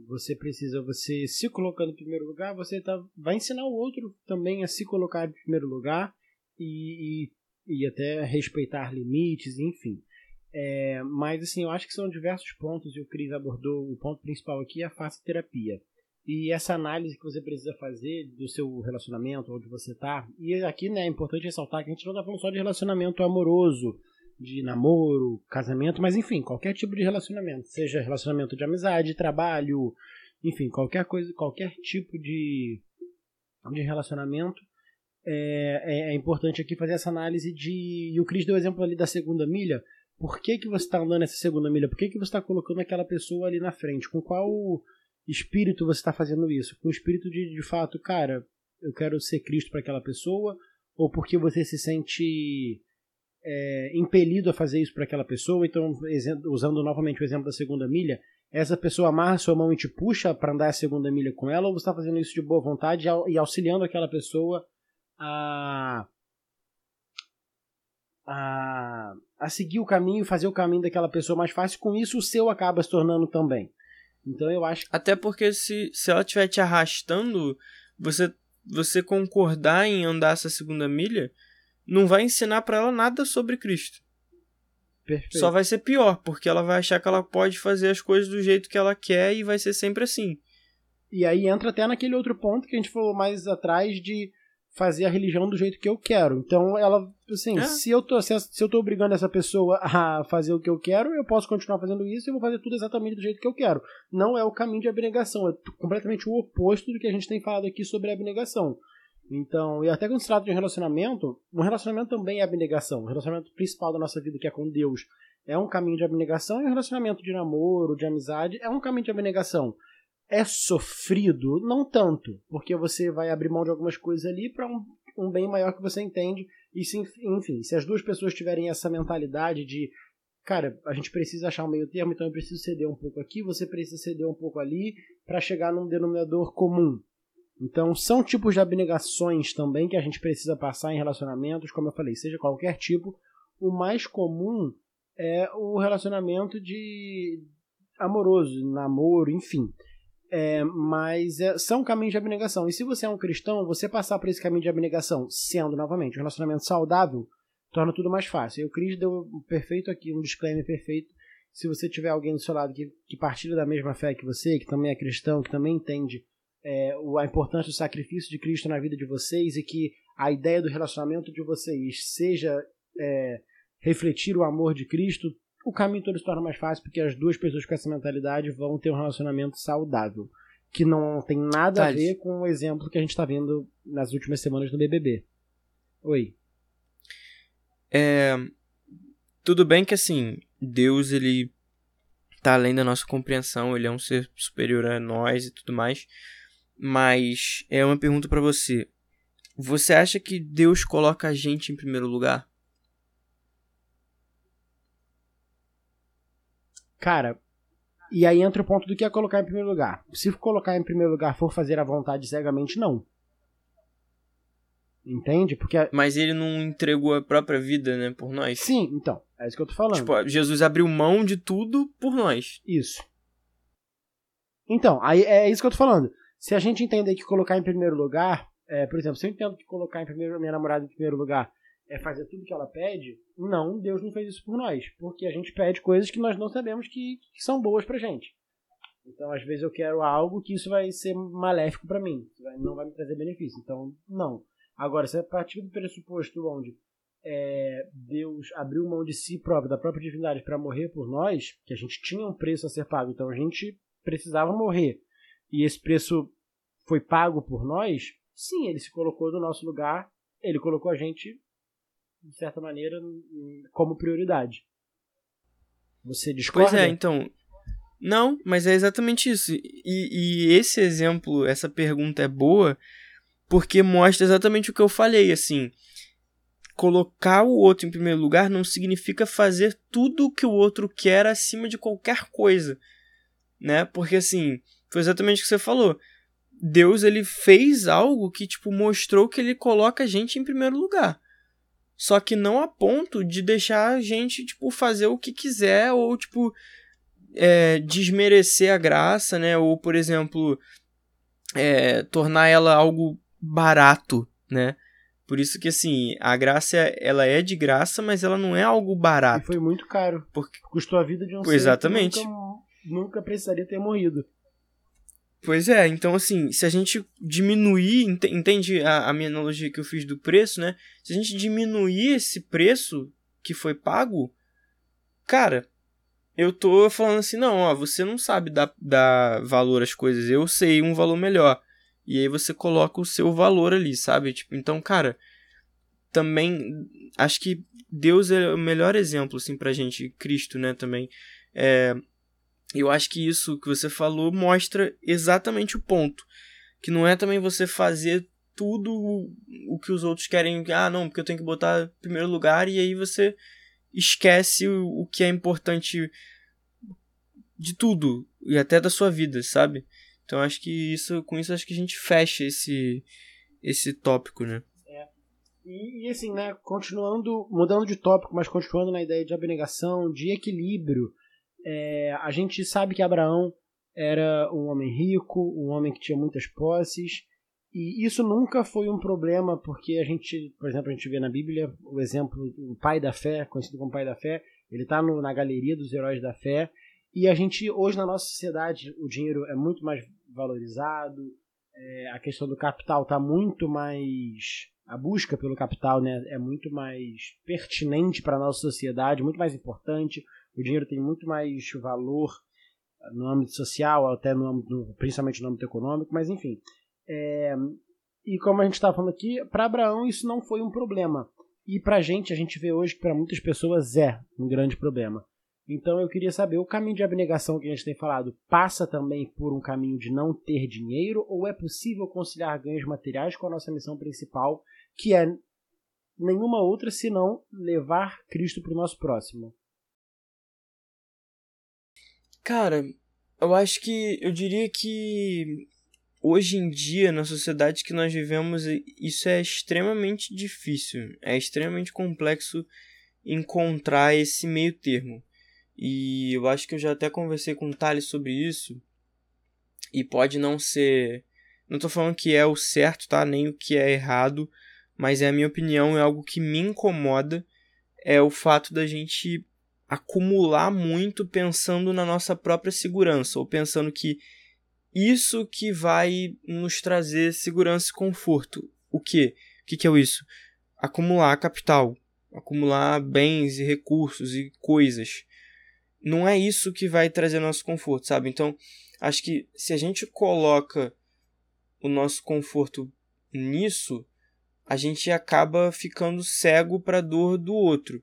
você precisa, você se colocando em primeiro lugar, você tá, vai ensinar o outro também a se colocar em primeiro lugar e, e, e até respeitar limites, enfim. É, mas, assim, eu acho que são diversos pontos e o Cris abordou o ponto principal aqui, é a face terapia. E essa análise que você precisa fazer do seu relacionamento, onde você está. E aqui né, é importante ressaltar que a gente não está falando só de relacionamento amoroso, de namoro, casamento, mas enfim, qualquer tipo de relacionamento. Seja relacionamento de amizade, trabalho, enfim, qualquer coisa, qualquer tipo de, de relacionamento. É, é, é importante aqui fazer essa análise de. E o Cris deu o exemplo ali da segunda milha. Por que, que você está andando essa segunda milha? Por que, que você está colocando aquela pessoa ali na frente? Com qual espírito você está fazendo isso? Com o espírito de, de fato, cara, eu quero ser Cristo para aquela pessoa? Ou porque você se sente é, impelido a fazer isso para aquela pessoa? Então, usando novamente o exemplo da segunda milha, essa pessoa amarra sua mão e te puxa para andar a segunda milha com ela? Ou você está fazendo isso de boa vontade e auxiliando aquela pessoa a. A, a seguir o caminho, fazer o caminho daquela pessoa mais fácil, com isso o seu acaba se tornando também. Então eu acho. Até porque se, se ela estiver te arrastando, você, você concordar em andar essa segunda milha não vai ensinar para ela nada sobre Cristo. Perfeito. Só vai ser pior, porque ela vai achar que ela pode fazer as coisas do jeito que ela quer e vai ser sempre assim. E aí entra até naquele outro ponto que a gente falou mais atrás de fazer a religião do jeito que eu quero. Então, ela, assim, é. se, eu tô, se, eu tô obrigando essa pessoa a fazer o que eu quero, eu posso continuar fazendo isso e vou fazer tudo exatamente do jeito que eu quero. Não é o caminho de abnegação, é completamente o oposto do que a gente tem falado aqui sobre abnegação. Então, e até quando se trata de um relacionamento, um relacionamento também é abnegação. O relacionamento principal da nossa vida, que é com Deus, é um caminho de abnegação, e um relacionamento de namoro, de amizade, é um caminho de abnegação é sofrido? Não tanto, porque você vai abrir mão de algumas coisas ali para um, um bem maior que você entende. E se, enfim, se as duas pessoas tiverem essa mentalidade de cara, a gente precisa achar um meio termo, então eu preciso ceder um pouco aqui, você precisa ceder um pouco ali, para chegar num denominador comum. Então, são tipos de abnegações também que a gente precisa passar em relacionamentos, como eu falei, seja qualquer tipo. O mais comum é o relacionamento de amoroso, namoro, enfim. É, mas é, são caminhos de abnegação. E se você é um cristão, você passar por esse caminho de abnegação, sendo novamente um relacionamento saudável, torna tudo mais fácil. E o Cris deu um perfeito aqui, um disclaimer perfeito. Se você tiver alguém do seu lado que, que partilha da mesma fé que você, que também é cristão, que também entende é, a importância do sacrifício de Cristo na vida de vocês e que a ideia do relacionamento de vocês seja é, refletir o amor de Cristo, o caminho todo se torna mais fácil porque as duas pessoas com essa mentalidade vão ter um relacionamento saudável. Que não tem nada a ver com o exemplo que a gente está vendo nas últimas semanas do BBB. Oi. É, tudo bem que assim, Deus ele tá além da nossa compreensão, ele é um ser superior a nós e tudo mais. Mas é uma pergunta para você. Você acha que Deus coloca a gente em primeiro lugar? Cara, e aí entra o ponto do que é colocar em primeiro lugar. Se colocar em primeiro lugar for fazer a vontade cegamente, não. Entende? Porque. Mas ele não entregou a própria vida, né, por nós? Sim, então. É isso que eu tô falando. Tipo, Jesus abriu mão de tudo por nós. Isso. Então, aí é isso que eu tô falando. Se a gente entender que colocar em primeiro lugar, é, por exemplo, se eu entendo que colocar em primeiro, minha namorada em primeiro lugar é fazer tudo que ela pede, não, Deus não fez isso por nós. Porque a gente pede coisas que nós não sabemos que, que são boas pra gente. Então, às vezes eu quero algo que isso vai ser maléfico para mim, não vai me trazer benefício. Então, não. Agora, se é a partir do pressuposto onde é, Deus abriu mão de si próprio, da própria divindade, para morrer por nós, que a gente tinha um preço a ser pago, então a gente precisava morrer, e esse preço foi pago por nós, sim, ele se colocou no nosso lugar, ele colocou a gente, de certa maneira, como prioridade. Você discorda? Pois é, então. Não, mas é exatamente isso. E, e esse exemplo, essa pergunta é boa, porque mostra exatamente o que eu falei, assim. Colocar o outro em primeiro lugar não significa fazer tudo o que o outro quer acima de qualquer coisa, né? Porque assim, foi exatamente o que você falou. Deus ele fez algo que tipo mostrou que ele coloca a gente em primeiro lugar. Só que não a ponto de deixar a gente tipo fazer o que quiser ou tipo é, desmerecer a graça, né? Ou por exemplo, é, tornar ela algo barato, né? Por isso que assim, a graça ela é de graça, mas ela não é algo barato. E foi muito caro. Porque custou a vida de um ser Exatamente. que nunca, nunca precisaria ter morrido. Pois é, então assim, se a gente diminuir, entende a, a, minha analogia que eu fiz do preço, né? Se a gente diminuir esse preço que foi pago, cara, eu tô falando assim, não, ó, você não sabe dar, dar valor às coisas, eu sei um valor melhor. E aí você coloca o seu valor ali, sabe? Tipo, então, cara, também acho que Deus é o melhor exemplo assim pra gente, Cristo, né, também. É, eu acho que isso que você falou mostra exatamente o ponto, que não é também você fazer tudo o que os outros querem, ah, não, porque eu tenho que botar em primeiro lugar e aí você esquece o, que é importante de tudo e até da sua vida, sabe? Então acho que isso, com isso acho que a gente fecha esse esse tópico, né? É. E, e assim, né, continuando, mudando de tópico, mas continuando na ideia de abnegação, de equilíbrio, é, a gente sabe que Abraão era um homem rico, um homem que tinha muitas posses, e isso nunca foi um problema, porque a gente, por exemplo, a gente vê na Bíblia o exemplo do pai da fé, conhecido como pai da fé, ele está na galeria dos heróis da fé, e a gente, hoje na nossa sociedade, o dinheiro é muito mais valorizado, é, a questão do capital está muito mais. A busca pelo capital né, é muito mais pertinente para a nossa sociedade, muito mais importante. O dinheiro tem muito mais valor no âmbito social, até no âmbito, principalmente no âmbito econômico, mas enfim. É, e como a gente estava falando aqui, para Abraão isso não foi um problema. E para a gente, a gente vê hoje que para muitas pessoas é um grande problema. Então eu queria saber, o caminho de abnegação que a gente tem falado passa também por um caminho de não ter dinheiro ou é possível conciliar ganhos materiais com a nossa missão principal, que é nenhuma outra senão levar Cristo para o nosso próximo? Cara, eu acho que eu diria que hoje em dia, na sociedade que nós vivemos, isso é extremamente difícil, é extremamente complexo encontrar esse meio termo. E eu acho que eu já até conversei com o Thales sobre isso. E pode não ser. Não tô falando que é o certo, tá? Nem o que é errado. Mas é a minha opinião, é algo que me incomoda. É o fato da gente acumular muito pensando na nossa própria segurança. Ou pensando que isso que vai nos trazer segurança e conforto. O que? O que, que é isso? Acumular capital. Acumular bens e recursos e coisas não é isso que vai trazer nosso conforto, sabe? Então, acho que se a gente coloca o nosso conforto nisso, a gente acaba ficando cego para a dor do outro.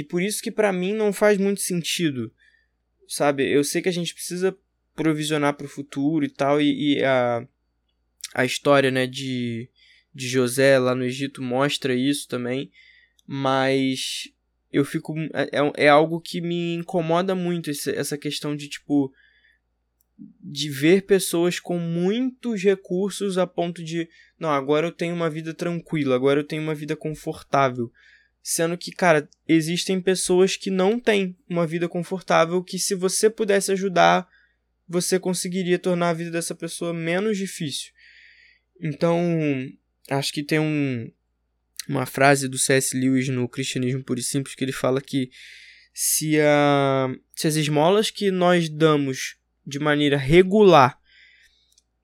E por isso que para mim não faz muito sentido, sabe? Eu sei que a gente precisa provisionar para o futuro e tal, e, e, a, a história né, de, de José lá no Egito mostra isso também, mas eu fico. É, é, é algo que me incomoda muito essa questão de, tipo. de ver pessoas com muitos recursos a ponto de, não, agora eu tenho uma vida tranquila, agora eu tenho uma vida confortável. Sendo que, cara, existem pessoas que não têm uma vida confortável que se você pudesse ajudar, você conseguiria tornar a vida dessa pessoa menos difícil. Então, acho que tem um, uma frase do C.S. Lewis no Cristianismo Puro e Simples que ele fala que se, a, se as esmolas que nós damos de maneira regular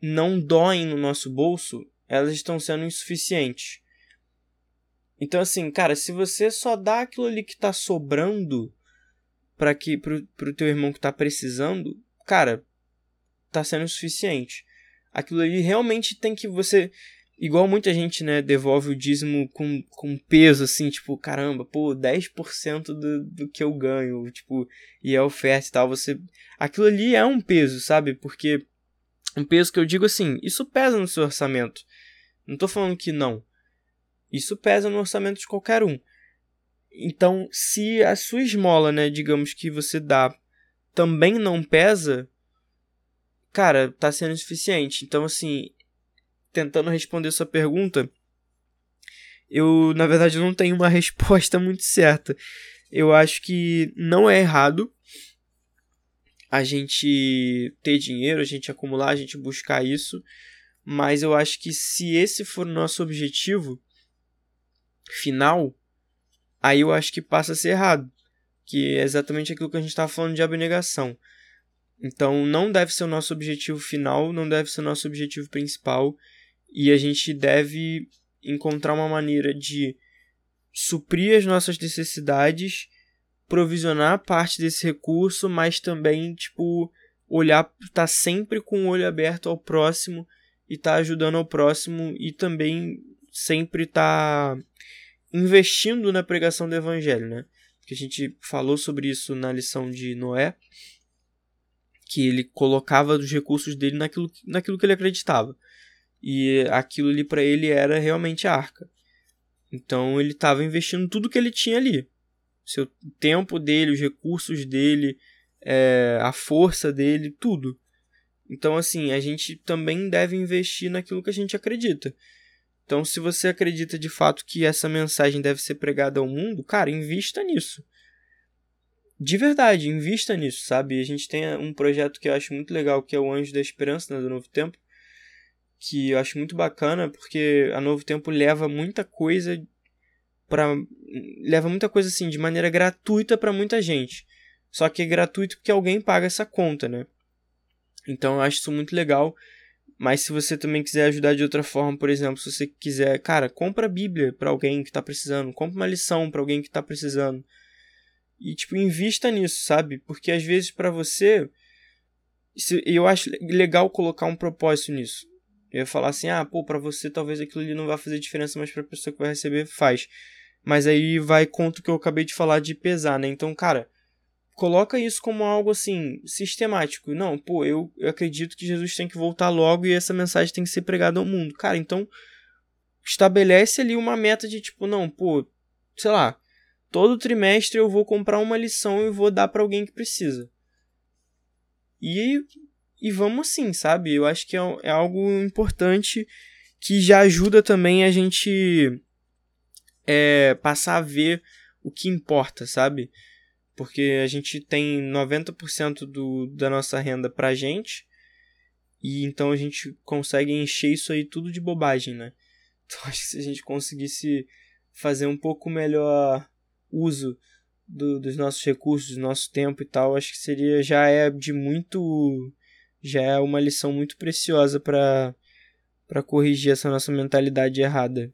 não doem no nosso bolso, elas estão sendo insuficientes. Então, assim, cara, se você só dá aquilo ali que tá sobrando para que pro, pro teu irmão que tá precisando, cara, tá sendo insuficiente. Aquilo ali realmente tem que você igual muita gente, né, devolve o dízimo com, com peso, assim, tipo, caramba, pô, 10% do, do que eu ganho, tipo, e é oferta e tal, você... Aquilo ali é um peso, sabe? Porque um peso que eu digo assim, isso pesa no seu orçamento. Não tô falando que não. Isso pesa no orçamento de qualquer um. Então, se a sua esmola, né, digamos que você dá, também não pesa, cara, tá sendo insuficiente. Então, assim, tentando responder sua pergunta, eu na verdade não tenho uma resposta muito certa. Eu acho que não é errado a gente ter dinheiro, a gente acumular, a gente buscar isso, mas eu acho que se esse for o nosso objetivo final, aí eu acho que passa a ser errado, que é exatamente aquilo que a gente estava falando de abnegação. Então não deve ser o nosso objetivo final, não deve ser o nosso objetivo principal e a gente deve encontrar uma maneira de suprir as nossas necessidades, provisionar parte desse recurso, mas também, tipo, olhar, tá sempre com o olho aberto ao próximo e tá ajudando ao próximo e também sempre tá investindo na pregação do evangelho, né? Que a gente falou sobre isso na lição de Noé, que ele colocava os recursos dele naquilo, naquilo que ele acreditava. E aquilo ali para ele era realmente a arca. Então ele estava investindo tudo que ele tinha ali. Seu tempo dele, os recursos dele, é, a força dele, tudo. Então, assim, a gente também deve investir naquilo que a gente acredita. Então, se você acredita de fato que essa mensagem deve ser pregada ao mundo, cara, invista nisso. De verdade, invista nisso, sabe? A gente tem um projeto que eu acho muito legal, que é o Anjo da Esperança, né, do Novo Tempo, que eu acho muito bacana, porque a Novo Tempo leva muita coisa para leva muita coisa assim de maneira gratuita para muita gente. Só que é gratuito porque alguém paga essa conta, né? Então eu acho isso muito legal. Mas se você também quiser ajudar de outra forma, por exemplo, se você quiser, cara, compra a Bíblia para alguém que está precisando, compra uma lição para alguém que está precisando. E tipo, invista nisso, sabe? Porque às vezes para você eu acho legal colocar um propósito nisso. Eu ia falar assim, ah, pô, pra você talvez aquilo ali não vai fazer diferença, mas pra pessoa que vai receber, faz. Mas aí vai contra o que eu acabei de falar de pesar, né? Então, cara, coloca isso como algo assim, sistemático. Não, pô, eu, eu acredito que Jesus tem que voltar logo e essa mensagem tem que ser pregada ao mundo. Cara, então estabelece ali uma meta de tipo, não, pô, sei lá, todo trimestre eu vou comprar uma lição e vou dar para alguém que precisa. E e vamos sim, sabe? Eu acho que é, é algo importante que já ajuda também a gente é, passar a ver o que importa, sabe? Porque a gente tem 90% do, da nossa renda pra gente, e então a gente consegue encher isso aí tudo de bobagem, né? Então acho que se a gente conseguisse fazer um pouco melhor uso do, dos nossos recursos, do nosso tempo e tal, acho que seria já é de muito já é uma lição muito preciosa para para corrigir essa nossa mentalidade errada.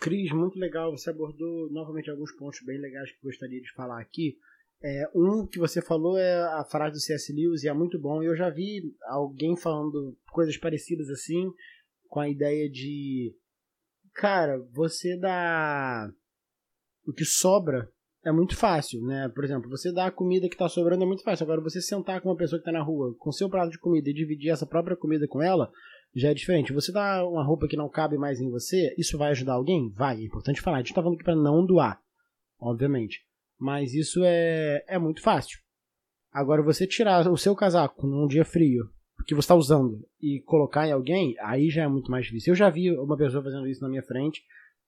Cris, muito legal. Você abordou novamente alguns pontos bem legais que gostaria de falar aqui. É, um que você falou é a frase do C.S. Lewis e é muito bom. Eu já vi alguém falando coisas parecidas assim, com a ideia de, cara, você dá o que sobra é muito fácil, né? Por exemplo, você dar a comida que está sobrando é muito fácil. Agora, você sentar com uma pessoa que está na rua com seu prato de comida e dividir essa própria comida com ela, já é diferente. Você dá uma roupa que não cabe mais em você, isso vai ajudar alguém? Vai, é importante falar. A gente está falando aqui para não doar, obviamente. Mas isso é, é muito fácil. Agora, você tirar o seu casaco num dia frio, que você está usando e colocar em alguém, aí já é muito mais difícil. Eu já vi uma pessoa fazendo isso na minha frente.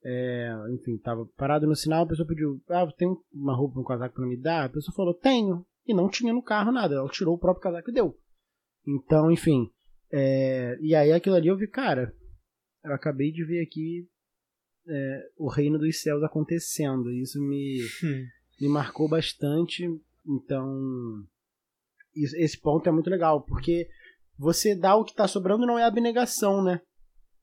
É, enfim, tava parado no sinal, a pessoa pediu, ah, tem uma roupa, um casaco para me dar? A pessoa falou, tenho. E não tinha no carro nada, ela tirou o próprio casaco e deu. Então, enfim. É, e aí aquilo ali eu vi, cara, eu acabei de ver aqui é, o reino dos céus acontecendo. Isso me, hum. Me marcou bastante. Então, esse ponto é muito legal, porque você dá o que está sobrando não é abnegação, né?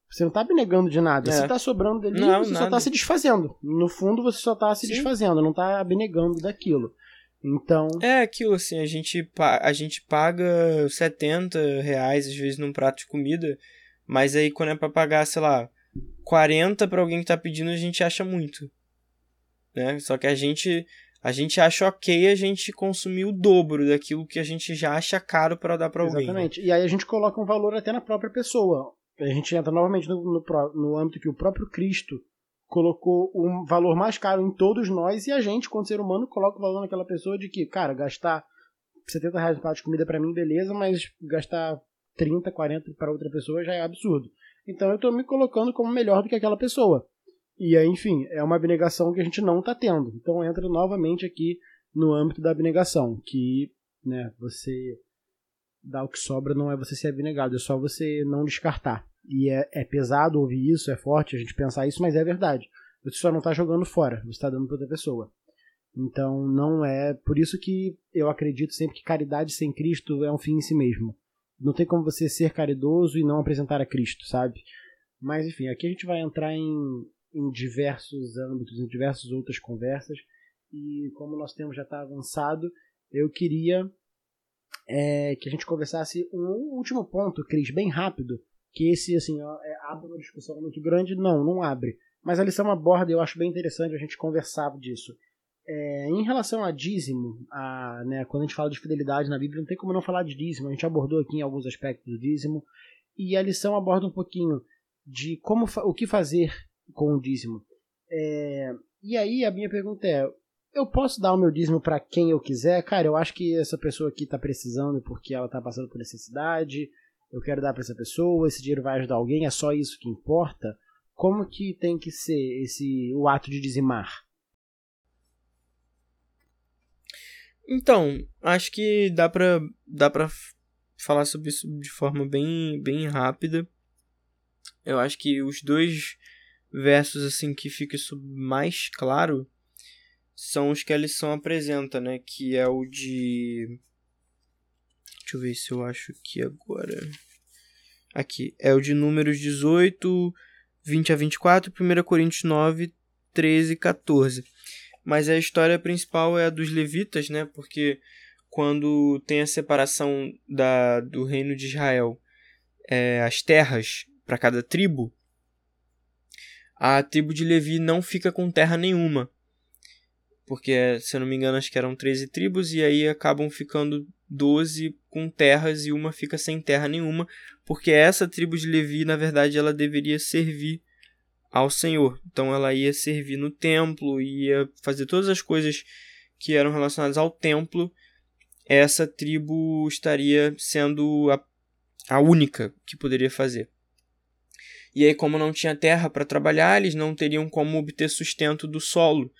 Você não está abnegando de nada. É. Se está sobrando dali, não, você nada. só está se desfazendo. No fundo, você só está se Sim. desfazendo, não está abnegando daquilo. Então. É aquilo assim, a gente, a gente paga 70 reais às vezes num prato de comida, mas aí quando é pra pagar, sei lá, 40 para alguém que tá pedindo, a gente acha muito. Né? Só que a gente a gente acha ok a gente consumir o dobro daquilo que a gente já acha caro para dar para alguém. Né? Exatamente. E aí a gente coloca um valor até na própria pessoa. A gente entra novamente no, no, no âmbito que o próprio Cristo colocou um valor mais caro em todos nós e a gente, quando ser humano, coloca o valor naquela pessoa de que, cara, gastar 70 reais no prato de comida para mim, beleza, mas gastar 30, 40 para outra pessoa já é absurdo. Então eu estou me colocando como melhor do que aquela pessoa. E aí, enfim, é uma abnegação que a gente não está tendo. Então entra novamente aqui no âmbito da abnegação, que né, você dá o que sobra não é você ser abnegado, é só você não descartar. E é, é pesado ouvir isso, é forte a gente pensar isso, mas é verdade. Você só não está jogando fora, você está dando para outra pessoa. Então não é. Por isso que eu acredito sempre que caridade sem Cristo é um fim em si mesmo. Não tem como você ser caridoso e não apresentar a Cristo, sabe? Mas enfim, aqui a gente vai entrar em, em diversos âmbitos, em diversas outras conversas. E como nosso tempo já está avançado, eu queria é, que a gente conversasse um último ponto, Cris, bem rápido, que esse assim ó, é, abre uma discussão muito grande. Não, não abre. Mas a lição aborda, eu acho bem interessante a gente conversar disso. É, em relação a dízimo, a, né, quando a gente fala de fidelidade na Bíblia, não tem como não falar de dízimo. A gente abordou aqui em alguns aspectos do dízimo. E a lição aborda um pouquinho de como o que fazer com o dízimo. É, e aí a minha pergunta é: eu posso dar o meu dízimo para quem eu quiser? Cara, eu acho que essa pessoa aqui está precisando porque ela está passando por necessidade. Eu quero dar para essa pessoa, esse dinheiro vai ajudar alguém, é só isso que importa. Como que tem que ser esse o ato de dizimar? Então, acho que dá para dá para falar sobre isso de forma bem bem rápida. Eu acho que os dois versos assim que fica isso mais claro são os que a lição apresenta, né? Que é o de. Deixa eu ver se eu acho aqui agora. Aqui. É o de Números 18, 20 a 24, 1 Coríntios 9, 13 e 14. Mas a história principal é a dos levitas, né? Porque quando tem a separação da, do reino de Israel, é, as terras para cada tribo, a tribo de Levi não fica com terra nenhuma. Porque, se eu não me engano, acho que eram 13 tribos, e aí acabam ficando 12 com terras e uma fica sem terra nenhuma, porque essa tribo de Levi, na verdade, ela deveria servir ao Senhor. Então ela ia servir no templo, ia fazer todas as coisas que eram relacionadas ao templo. Essa tribo estaria sendo a, a única que poderia fazer. E aí, como não tinha terra para trabalhar, eles não teriam como obter sustento do solo.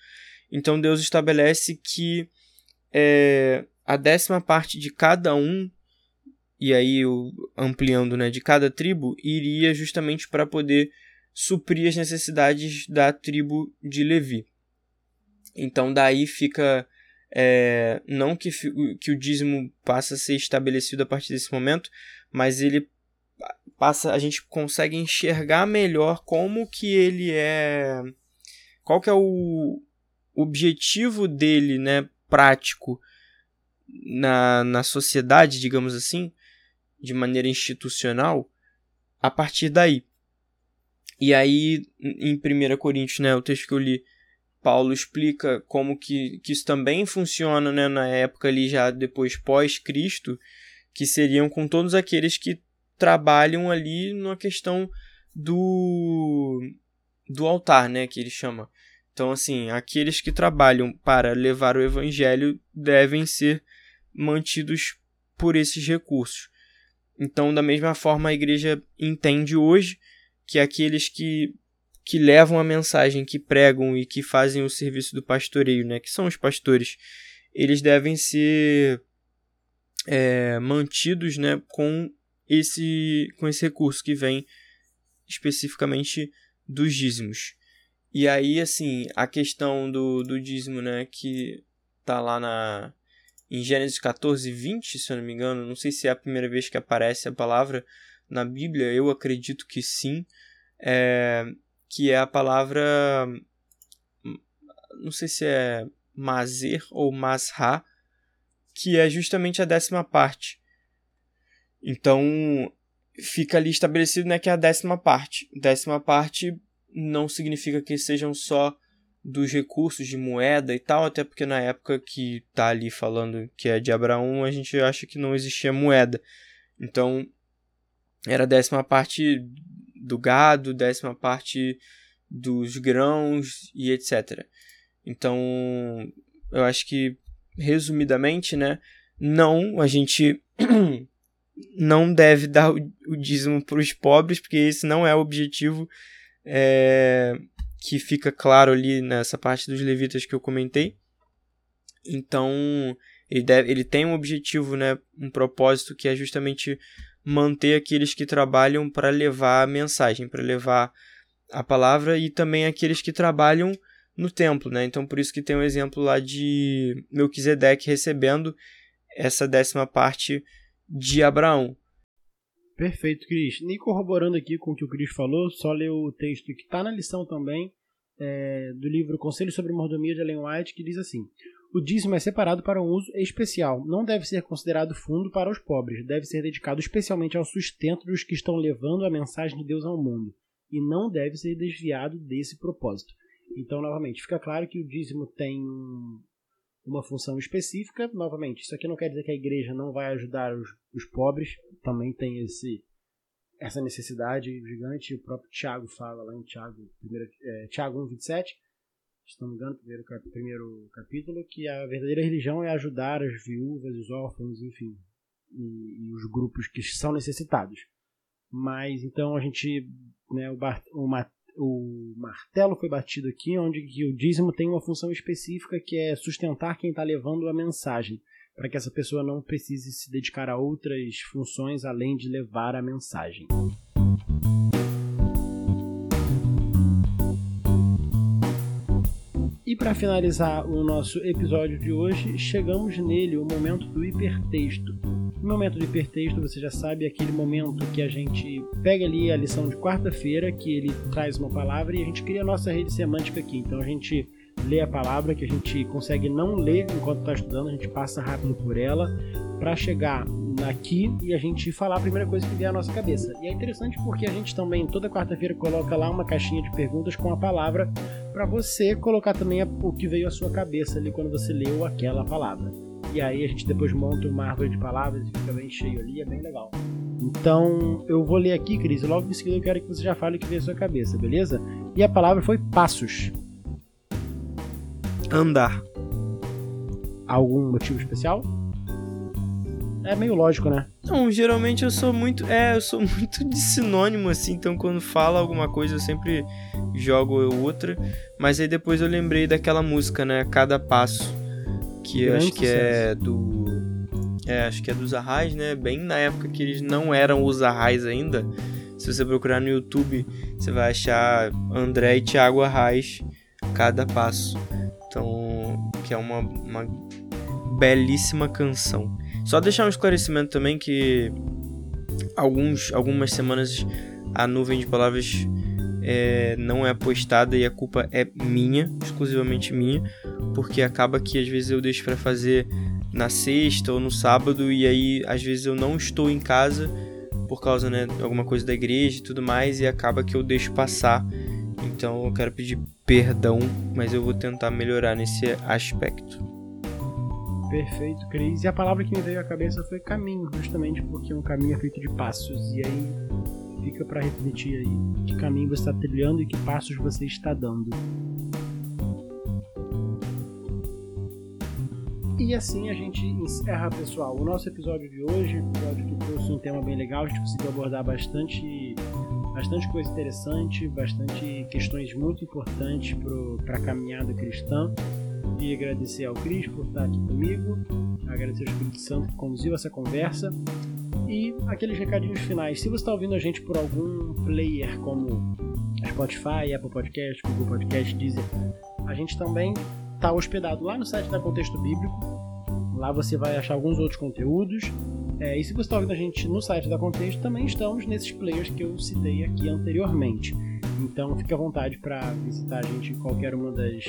Então Deus estabelece que é, a décima parte de cada um, e aí ampliando né, de cada tribo, iria justamente para poder suprir as necessidades da tribo de Levi. Então daí fica. É, não que, que o dízimo passa a ser estabelecido a partir desse momento, mas ele passa a gente consegue enxergar melhor como que ele é qual que é o objetivo dele né prático na, na sociedade digamos assim de maneira institucional a partir daí. E aí em 1 Coríntios né o texto que eu li Paulo explica como que, que isso também funciona né, na época ali já depois pós-Cristo, que seriam com todos aqueles que trabalham ali na questão do do altar, né, que ele chama. Então, assim, aqueles que trabalham para levar o evangelho devem ser mantidos por esses recursos. Então, da mesma forma, a igreja entende hoje que aqueles que, que levam a mensagem, que pregam e que fazem o serviço do pastoreio, né, que são os pastores, eles devem ser é, mantidos né, com, esse, com esse recurso que vem especificamente dos dízimos. E aí, assim, a questão do, do dízimo, né, que tá lá na, em Gênesis 14, 20, se eu não me engano, não sei se é a primeira vez que aparece a palavra na Bíblia, eu acredito que sim, é, que é a palavra, não sei se é mazer ou masra, que é justamente a décima parte. Então, fica ali estabelecido né, que é a décima parte. Décima parte não significa que sejam só dos recursos de moeda e tal, até porque na época que tá ali falando que é de Abraão, a gente acha que não existia moeda. Então, era a décima parte do gado, décima parte dos grãos e etc. Então, eu acho que, resumidamente, né, não, a gente não deve dar o dízimo para os pobres, porque esse não é o objetivo é, que fica claro ali nessa parte dos levitas que eu comentei. Então, ele, deve, ele tem um objetivo, né, um propósito que é justamente manter aqueles que trabalham para levar a mensagem, para levar a palavra e também aqueles que trabalham no templo, né? Então por isso que tem um exemplo lá de Melquisedeque recebendo essa décima parte de Abraão. Perfeito, Cris. Nem corroborando aqui com o que o Cris falou, só ler o texto que está na lição também é, do livro Conselho sobre Mordomia de Ellen White, que diz assim: O dízimo é separado para um uso especial. Não deve ser considerado fundo para os pobres. Deve ser dedicado especialmente ao sustento dos que estão levando a mensagem de Deus ao mundo. E não deve ser desviado desse propósito. Então, novamente, fica claro que o dízimo tem uma função específica. Novamente, isso aqui não quer dizer que a igreja não vai ajudar os, os pobres, também tem esse, essa necessidade gigante. O próprio Tiago fala lá em Tiago, primeiro, é, Tiago 1, 27, se não me engano, primeiro, primeiro capítulo, que a verdadeira religião é ajudar as viúvas, os órfãos, enfim, e, e os grupos que são necessitados. Mas então a gente, né, o, Bart, o, o martelo foi batido aqui, onde que o dízimo tem uma função específica que é sustentar quem está levando a mensagem, para que essa pessoa não precise se dedicar a outras funções além de levar a mensagem. E para finalizar o nosso episódio de hoje, chegamos nele, o momento do hipertexto. O momento do hipertexto, você já sabe, aquele momento que a gente pega ali a lição de quarta-feira, que ele traz uma palavra e a gente cria a nossa rede semântica aqui. Então a gente lê a palavra que a gente consegue não ler enquanto está estudando, a gente passa rápido por ela para chegar aqui e a gente falar a primeira coisa que vier à nossa cabeça. E é interessante porque a gente também toda quarta-feira coloca lá uma caixinha de perguntas com a palavra para você colocar também o que veio à sua cabeça ali quando você leu aquela palavra. E aí a gente depois monta uma árvore de palavras e fica bem cheio ali, é bem legal. Então eu vou ler aqui, Cris, e logo em seguida eu quero que você já fale o que veio à sua cabeça, beleza? E a palavra foi passos. Andar. Algum motivo especial? É meio lógico, né? Não, geralmente eu sou muito. É, eu sou muito de sinônimo, assim, então quando fala alguma coisa eu sempre jogo outra. Mas aí depois eu lembrei daquela música, né? Cada passo que eu acho que é do. É, acho que é dos Arrais, né? Bem na época que eles não eram os Arrais ainda. Se você procurar no YouTube, você vai achar André e Thiago Arrais cada passo. Então, que é uma, uma belíssima canção. Só deixar um esclarecimento também que alguns, algumas semanas a nuvem de palavras é, não é postada e a culpa é minha, exclusivamente minha, porque acaba que às vezes eu deixo para fazer na sexta ou no sábado e aí às vezes eu não estou em casa por causa né, de alguma coisa da igreja e tudo mais e acaba que eu deixo passar. Então eu quero pedir perdão, mas eu vou tentar melhorar nesse aspecto. Perfeito, Cris. E a palavra que me veio à cabeça foi caminho, justamente porque um caminho é feito de passos. E aí fica para refletir aí que caminho você está trilhando e que passos você está dando. E assim a gente encerra, pessoal, o nosso episódio de hoje, episódio que trouxe um tema bem legal, a gente conseguiu abordar bastante bastante coisa interessante, bastante questões muito importantes para a caminhada cristã. E agradecer ao Cris por estar aqui comigo, agradecer ao Espírito Santo que conduziu essa conversa. E aqueles recadinhos finais. Se você está ouvindo a gente por algum player como Spotify, Apple Podcast, Google Podcast, Deezer, a gente também está hospedado lá no site da Contexto Bíblico. Lá você vai achar alguns outros conteúdos. É, e se você está ouvindo a gente no site da Contexto, também estamos nesses players que eu citei aqui anteriormente. Então fique à vontade para visitar a gente em qualquer das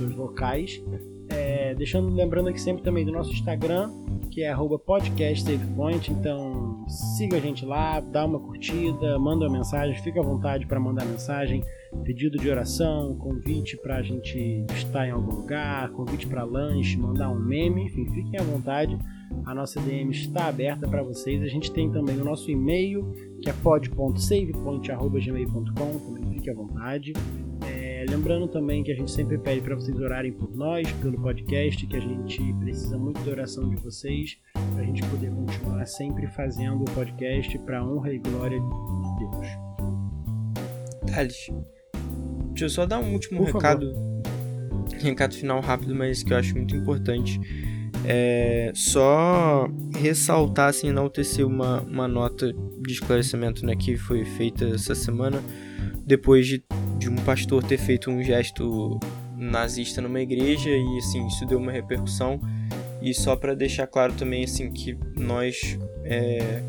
dos locais. É, deixando lembrando aqui sempre também do nosso Instagram, que é @podcastsavepoint. Então siga a gente lá, dá uma curtida, manda uma mensagem, fica à vontade para mandar mensagem, pedido de oração, convite para a gente estar em algum lugar, convite para lanche, mandar um meme, enfim, fiquem à vontade. A nossa DM está aberta para vocês. A gente tem também o nosso e-mail, que é pod.savepoint.gmail.com, também fique à vontade. Lembrando também que a gente sempre pede para vocês orarem por nós, pelo podcast, que a gente precisa muito da oração de vocês, para a gente poder continuar sempre fazendo o podcast para honra e glória de Deus. Thales, deixa eu só dar um último por recado. Favor. Recado final rápido, mas que eu acho muito importante é, só ressaltar, assim, enaltecer uma, uma nota de esclarecimento né, que foi feita essa semana, depois de, de um pastor ter feito um gesto nazista numa igreja e assim isso deu uma repercussão e só para deixar claro também assim que nós é,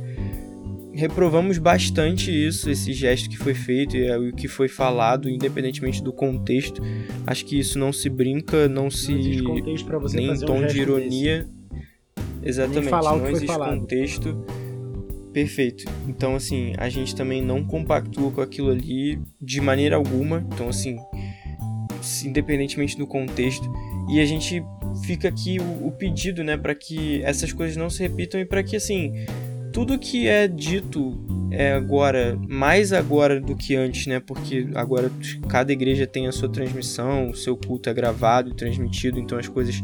reprovamos bastante isso, esse gesto que foi feito e o que foi falado, independentemente do contexto. Acho que isso não se brinca, não, não se. nem em tom um de ironia. Desse. Exatamente, não existe falado. contexto. Perfeito. Então, assim, a gente também não compactua com aquilo ali de maneira alguma. Então, assim, independentemente do contexto. E a gente fica aqui o, o pedido, né, para que essas coisas não se repitam e para que, assim, tudo que é dito é agora, mais agora do que antes, né? Porque agora cada igreja tem a sua transmissão, o seu culto é gravado e transmitido, então as coisas.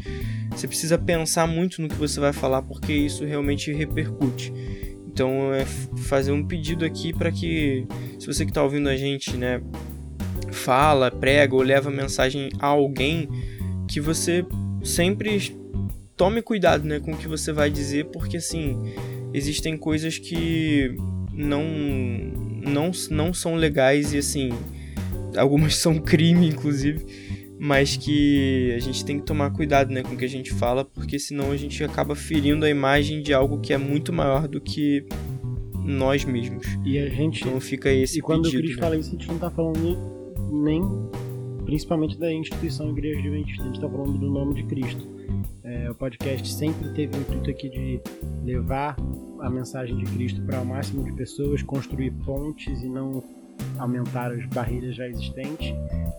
Você precisa pensar muito no que você vai falar, porque isso realmente repercute. Então é fazer um pedido aqui para que, se você que está ouvindo a gente, né, fala, prega ou leva mensagem a alguém, que você sempre tome cuidado, né, com o que você vai dizer, porque assim existem coisas que não não não são legais e assim algumas são crime inclusive mas que a gente tem que tomar cuidado né com o que a gente fala porque senão a gente acaba ferindo a imagem de algo que é muito maior do que nós mesmos e a gente então fica esse e quando pedido, o Cris né? fala isso a gente não tá falando nem principalmente da instituição Igreja Adventista a gente tá falando do nome de Cristo é, o podcast sempre teve o intuito aqui de levar a mensagem de Cristo para o máximo de pessoas, construir pontes e não aumentar as barreiras já existentes.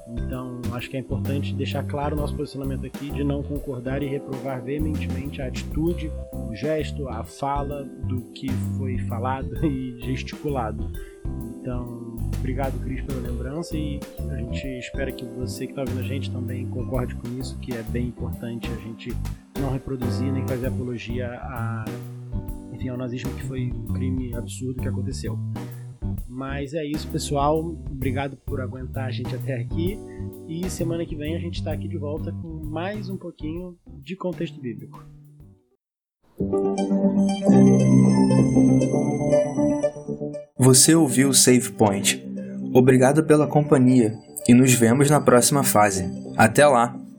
Então, acho que é importante deixar claro o nosso posicionamento aqui de não concordar e reprovar veementemente a atitude, o gesto, a fala do que foi falado e gesticulado. Então, obrigado, Cris, pela lembrança e a gente espera que você que está ouvindo a gente também concorde com isso, que é bem importante a gente não reproduzir nem fazer apologia a, enfim, ao nazismo, que foi um crime absurdo que aconteceu. Mas é isso, pessoal. Obrigado por aguentar a gente até aqui. E semana que vem a gente está aqui de volta com mais um pouquinho de contexto bíblico. Você ouviu o Save Point. Obrigado pela companhia e nos vemos na próxima fase. Até lá!